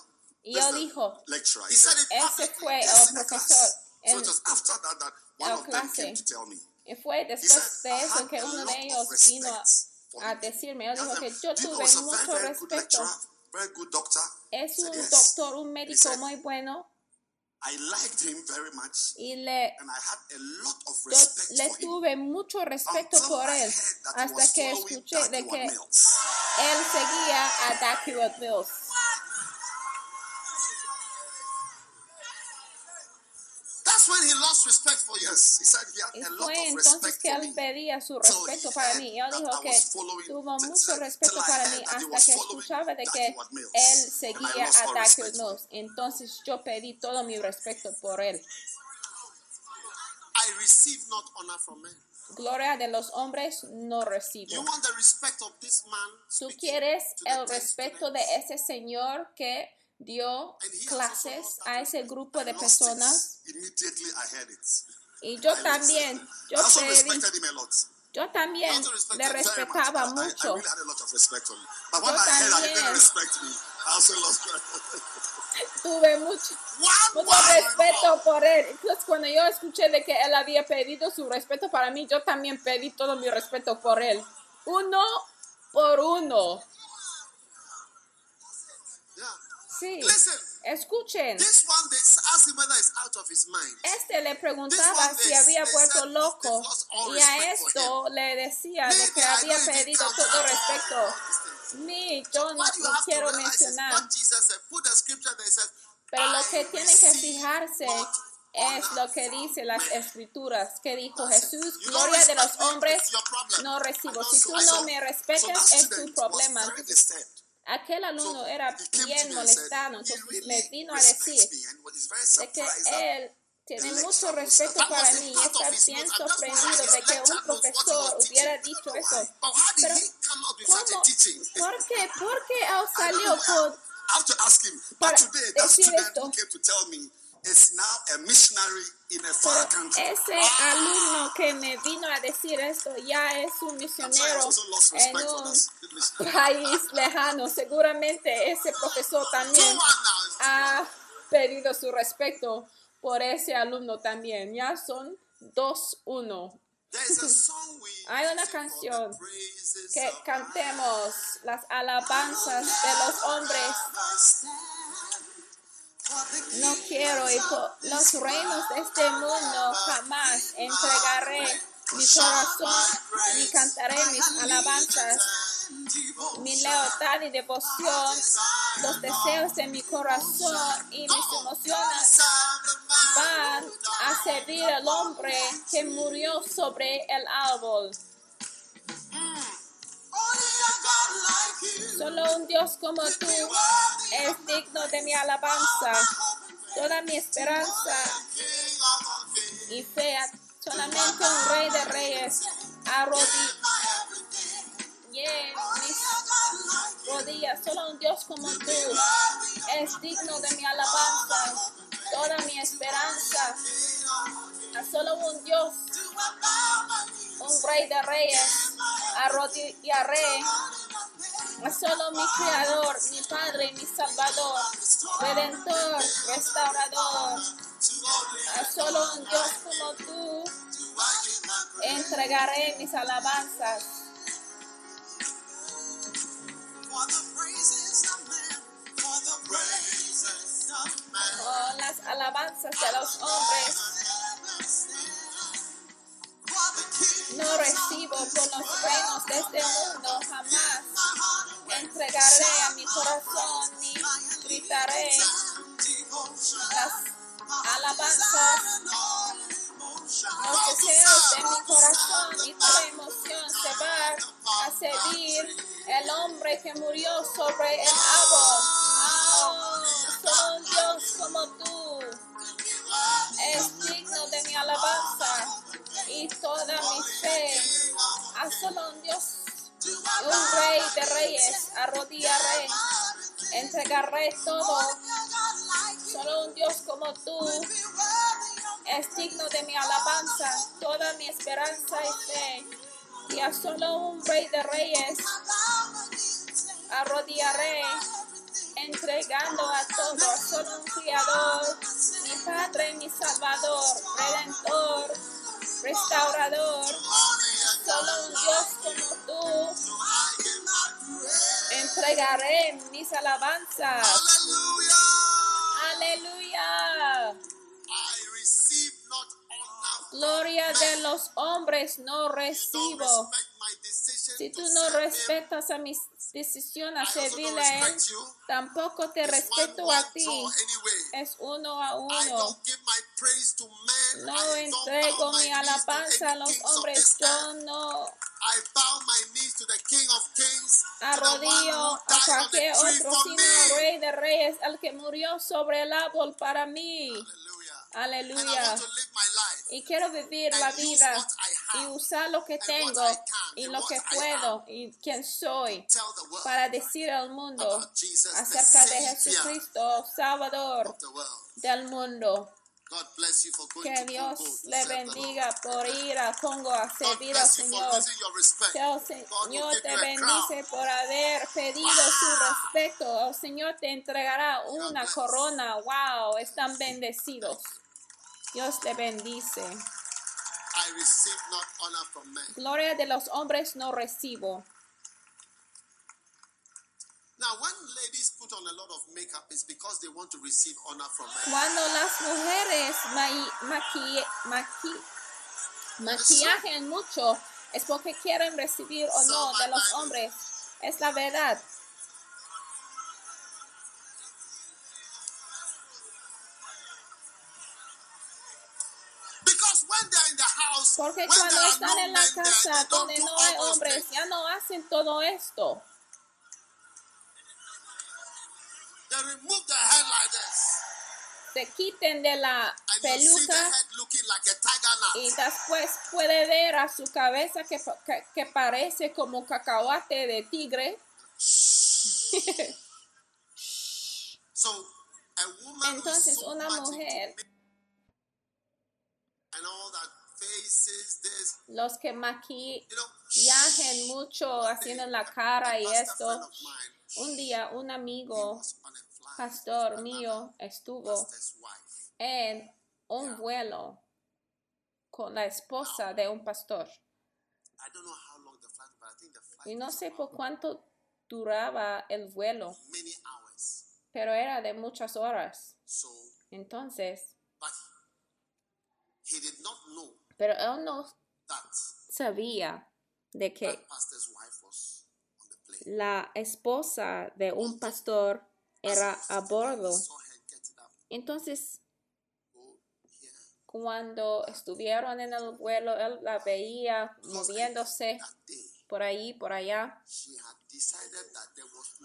Y yo dijo, lecturer. He said it ese fue Yes, el profesor. So En- it was after that that one la of them clase. came to tell me. y fue después said, de I eso que a uno de ellos vino a decirme, Tell dijo que yo "Do you know tuve a very, mucho very respeto. Very good doctor. Es un "Yes." doctor, un médico said, muy bueno I liked him very much y le, and I had a lot of respect le him. tuve mucho respeto Until por él hasta que escuché de que él seguía a Ducky Mills. Fue entonces respect que él pedía su respeto para mí. Él dijo que tuvo mucho respeto para mí hasta que escuchaba de que él seguía a for Mills. Entonces yo pedí todo mi respeto por él. I receive not honor from men. Gloria de los hombres no You recibo. want the respect of this man? Tú quieres el respeto de ese señor que dio clases a ese grupo de personas. Y yo también, yo yo también le respetaba mucho. really had a lot of respect for him. But when Yo I heard that he también. didn't respect me, I also lost respect. Tuve mucho, mucho respeto por él. Entonces cuando yo escuché de que él había pedido su respeto para mí, yo también pedí todo mi respeto por él. Uno por uno. Sí. Listen, Escuchen. this one they asked him whether he's out of his mind. Este le preguntaba si había vuelto loco y a esto le decía de que había count todo respeto. Ni yo no, quiero mencionar, pero lo "I que tienen que fijarse es lo que dice las men." escrituras, que dijo. Jesús, gloria de los hombres no recibo. Si tú no me respetas, es tu problema. Aquel alumno era bien molestado, entonces me vino a decir de que él tiene mucho respeto para mí y está bien sorprendido de que un profesor hubiera dicho eso. Pero, ¿Cómo? ¿Por qué? ¿Por qué salió him. Para But today, that decir esto. Ese alumno que me vino a decir esto ya es un misionero en un país lejano. Seguramente ese profesor también ha pedido su respeto por ese alumno también. Ya son 2-1. There is a song we Hay una canción Que cantemos las alabanzas de los hombres. No quiero y por los reinos de este mundo jamás entregaré mi corazón ni cantaré mis alabanzas. Mi lealtad y devoción, los deseos de mi corazón y mis emociones van a servir al hombre que murió sobre el árbol. Solo un Dios como tú es digno de mi alabanza. Toda mi esperanza y fe, solamente un rey de reyes arrodillé mis rodillas. Solo un Dios como tú es digno de mi alabanza. Toda mi esperanza a solo un Dios, un rey de reyes, arrodillaré a solo mi creador, mi padre, mi salvador, redentor, restaurador. A solo un Dios como tú entregaré mis alabanzas. Man. Oh, las alabanzas de los hombres no recibo por los reinos de este mundo jamás. Entregaré a mi corazón ni gritaré las alabanzas, los deseos de mi corazón y toda emoción se van a servir el hombre que murió sobre el árbol. Oh, Dios como tú es digno de mi alabanza y toda mi fe. A solo un Dios, un rey de reyes, arrodillaré, entregaré todo. Solo un Dios como tú. Es digno de mi alabanza, toda mi esperanza y fe. Y a solo un rey de reyes arrodillaré, entregando a todo, a solo un criador, mi Padre, mi Salvador, Redentor, Restaurador, solo un Dios como tú, entregaré mis alabanzas. Aleluya. Gloria de los hombres no recibo. Si tú no respetas a mis decisiones a servirle a Él, tampoco te respeto a ti. Es uno a uno. No entrego bow my mi knees to alabanza a los hombres. Yo no I bow my knees to the King of Kings, to the one arrodillo a cualquier otro sino al Rey de Reyes, al que murió sobre el árbol para mí. Hallelujah. Aleluya. Y quiero vivir la vida y usar lo que tengo y lo que puedo y quién soy para decir al mundo acerca de Jesucristo, Salvador del mundo. Que Dios le bendiga por ir a Congo a servir al Señor. Que el Señor te bendice por haber pedido su respeto. El Señor te entregará una corona. Wow, están bendecidos. Dios te bendice. I receive not honor from men. Gloria de los hombres no recibo. Now, when ladies put on a lot of makeup, it's because they want to receive honor from men. Cuando las mujeres ma- maqui- maqui- maquillajen mucho es porque quieren recibir honor de los hombres. Es la verdad. Porque cuando están en la casa donde do no hay hombres, ya no hacen todo esto. Se quiten de la peluca y después puede ver a su cabeza que, que, que parece como cacahuate de tigre. Entonces una mujer, los que maquillajen mucho haciendo la cara y esto, un día un amigo, pastor mío, estuvo en un vuelo con la esposa de un pastor. Y no sé por cuánto duraba el vuelo, pero era de muchas horas. Entonces, he did not know pero él no sabía de que la esposa de un pastor era a bordo. Entonces, here. cuando estuvieron en el vuelo, él la veía moviéndose por ahí, por allá,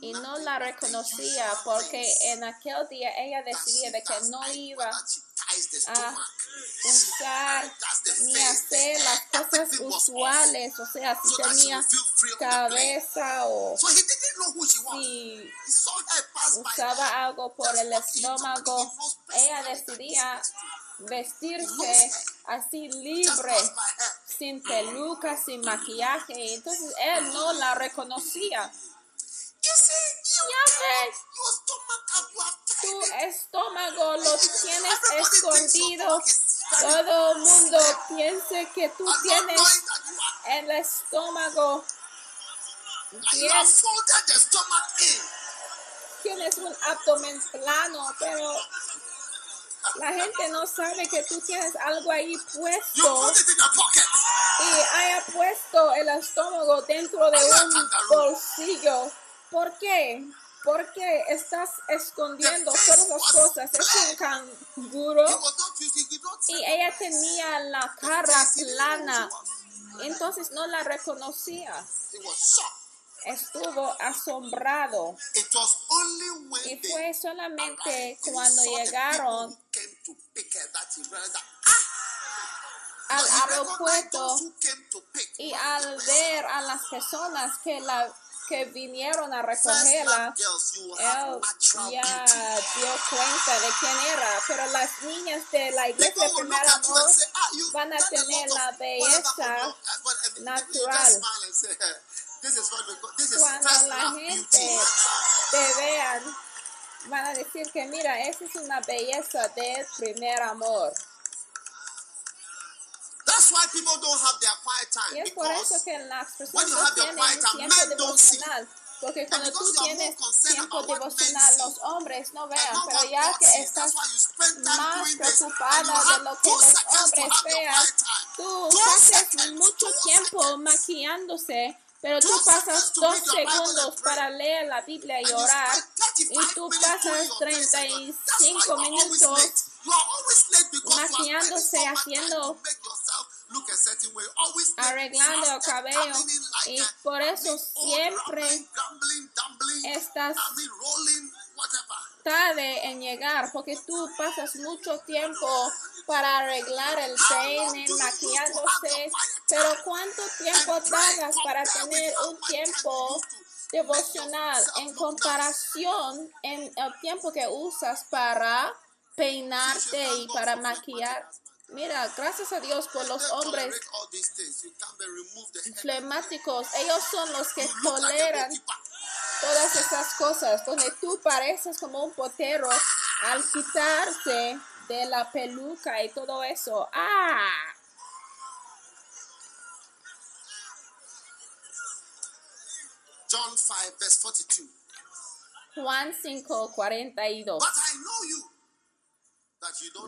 y no la reconocía porque en aquel día ella decidía de que no iba a usar ni hacer las cosas usuales, o sea, si tenía cabeza o si usaba algo por el estómago, ella decidía vestirse así libre, sin peluca, sin maquillaje, entonces él no la reconocía. Ya ves, tu estómago lo tienes escondido. Todo el mundo piensa que tú tienes el estómago. Tienes un abdomen plano, pero la gente no sabe que tú tienes algo ahí puesto. y haya puesto el estómago dentro de un bolsillo. ¿Por qué? Porque estás escondiendo todas las cosas. Es un canguro y ella tenía la cara plana. Entonces no la reconocía. Estuvo asombrado. It was only when Y fue solamente cuando llegaron ah, al aeropuerto y al ver a las personas que la que vinieron a recogerla, él natural ya dio cuenta de quién era, pero las niñas de la iglesia de primer amor ah, van a tener la belleza uh, natural. just smile and say, "Eh, this is what we call, this is cuando la gente te vean, van a decir que mira, esa es una belleza del primer amor. That's why people don't have their quiet Y time es por eso because que las when personas you no tienen quiet time, tiempo devocional. Porque cuando tú tienes tiempo devocional, los hombres no vean, pero ya que estás That's why you spend time más preocupada de lo que los hombres vean, tú pasas mucho tiempo maquillándose, pero tú pasas dos segundos para leer la Biblia y orar, spend 35 y tú pasas doing your best and you're- That's why 35 you are always minutos maquillándose, haciendo- arreglando el cabello, y por eso old siempre estás tarde en llegar porque tú pasas mucho tiempo para arreglar el peine, maquillándose, pero ¿cuánto tiempo tardas para tener un tiempo devocional en comparación en el tiempo que usas para peinarte y para maquillar? Mira, gracias a Dios por los hombres flemáticos, ellos son los que toleran todas esas cosas, donde tú pareces como un potero al quitarse de la peluca y todo eso. ¡Ah! John 5, verse 42. Juan 5, 42. But I know you,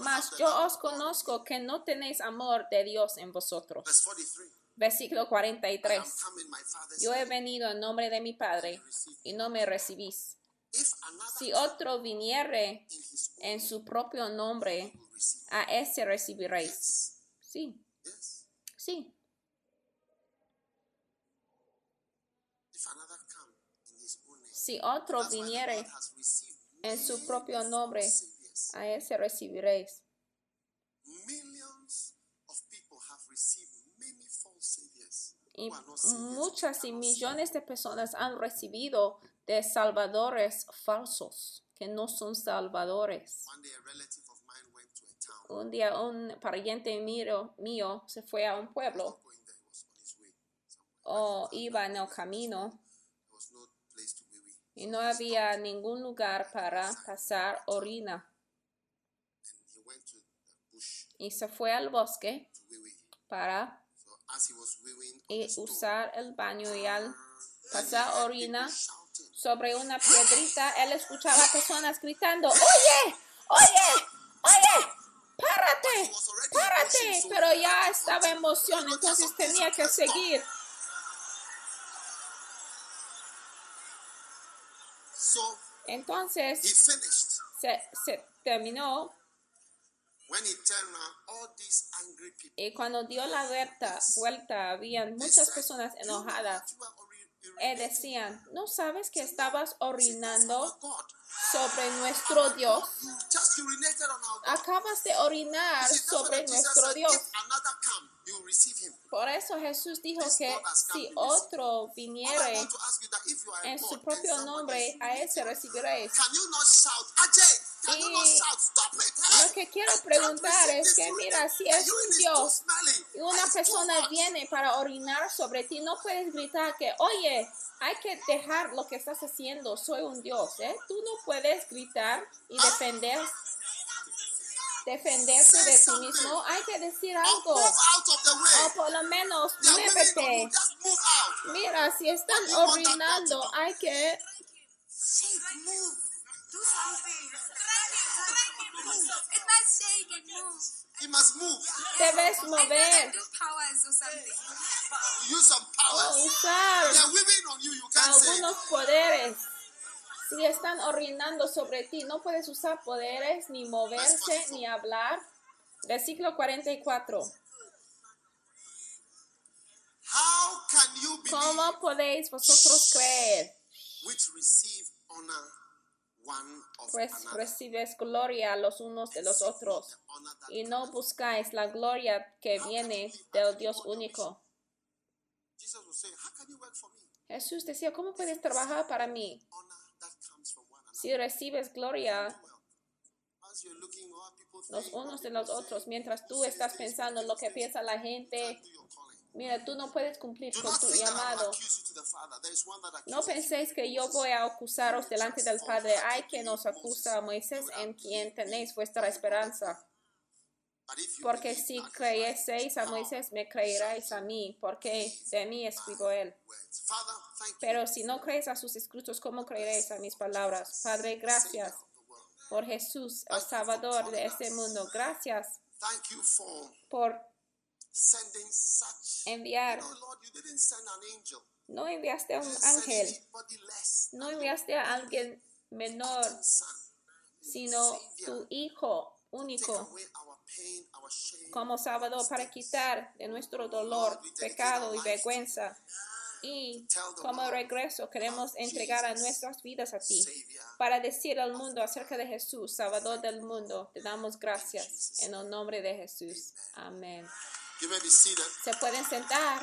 Mas yo os conozco que no tenéis amor de Dios en vosotros. Verse 43. Versículo I am 43. come in my Father's Yo he venido en nombre de mi Padre y no me recibís. Si otro viniere en su propio nombre, a ese recibiréis. Sí, sí. If another come in his own name. Si otro viniere en su propio nombre. A ese recibiréis. Millions of people have received many false saviors. Y muchas y millones de personas han recibido de salvadores falsos, que no son salvadores. One day, a relative of mine went to a town. Un día un pariente mío, mío se fue a un pueblo. O iba en el camino. Y no había ningún lugar para pasar orina And he went to the bush y se fue al bosque para usar el baño y al pasar orina sobre una piedrita, él escuchaba personas gritando, oye, oye, oye, párate, párate, pero ya estaba en emoción, entonces tenía que seguir. Entonces se terminó y cuando dio la vuelta, vuelta habían muchas personas "You know what enojadas. uri- Eh, decían, ¿no sabes que estabas orinando sobre nuestro Dios? Acabas de orinar sobre nuestro Dios. Por eso Jesús dijo que si otro viniere en su propio nombre, a ese urinating, recibiréis. Y. Lo que quiero preguntar es que mira, si es Dios y una persona viene para orinar sobre ti, no puedes gritar que, oye, hay que dejar lo que estás haciendo, soy un Dios, ¿eh? Tú no puedes gritar y defender, defenderse de ti mismo, hay que decir algo, move out of the way. o por lo menos muévete. Just move out. Mira, si están orinando, do? hay que Shake, move. Do something. It's not shake and move. He must move. debes mover. Use some powers. usar They are weaving on you. You can't say. algunos poderes. Si están orinando sobre ti, no puedes usar poderes, ni moverse, ni hablar. Versículo 44. How can you believe ¿Cómo podéis vosotros creer? which receive honor one of Pues recibes gloria los unos de los otros y no buscáis la gloria que viene del Dios único. Jesús decía, ¿cómo puedes trabajar para mí? Si recibes gloria los unos de los otros, mientras tú estás pensando en lo que piensa la gente, mira, tú no puedes cumplir con tu llamado. No penséis que yo voy a acusaros delante del Padre. Hay quien nos acusa a Moisés en quien tenéis vuestra esperanza. Porque si that creyeseis a Moisés, me creeréis a mí, porque de mí escribió él. thank you, Pero si no creéis a sus escritos, ¿cómo creeréis a mis palabras? Padre, gracias por Jesús, el Salvador de este mundo. Gracias Thank you for por sending such. enviar. No enviaste a un ángel, no enviaste a alguien menor, sino tu Hijo único como Salvador para quitar de nuestro dolor, pecado y vergüenza. Y como regreso queremos entregar nuestras vidas a ti para decir al mundo acerca de Jesús, Salvador del mundo. Te damos gracias en el nombre de Jesús. Amén. Se pueden sentar.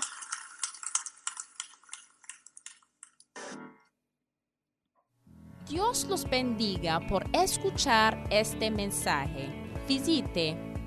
Dios los bendiga por escuchar este mensaje. Visite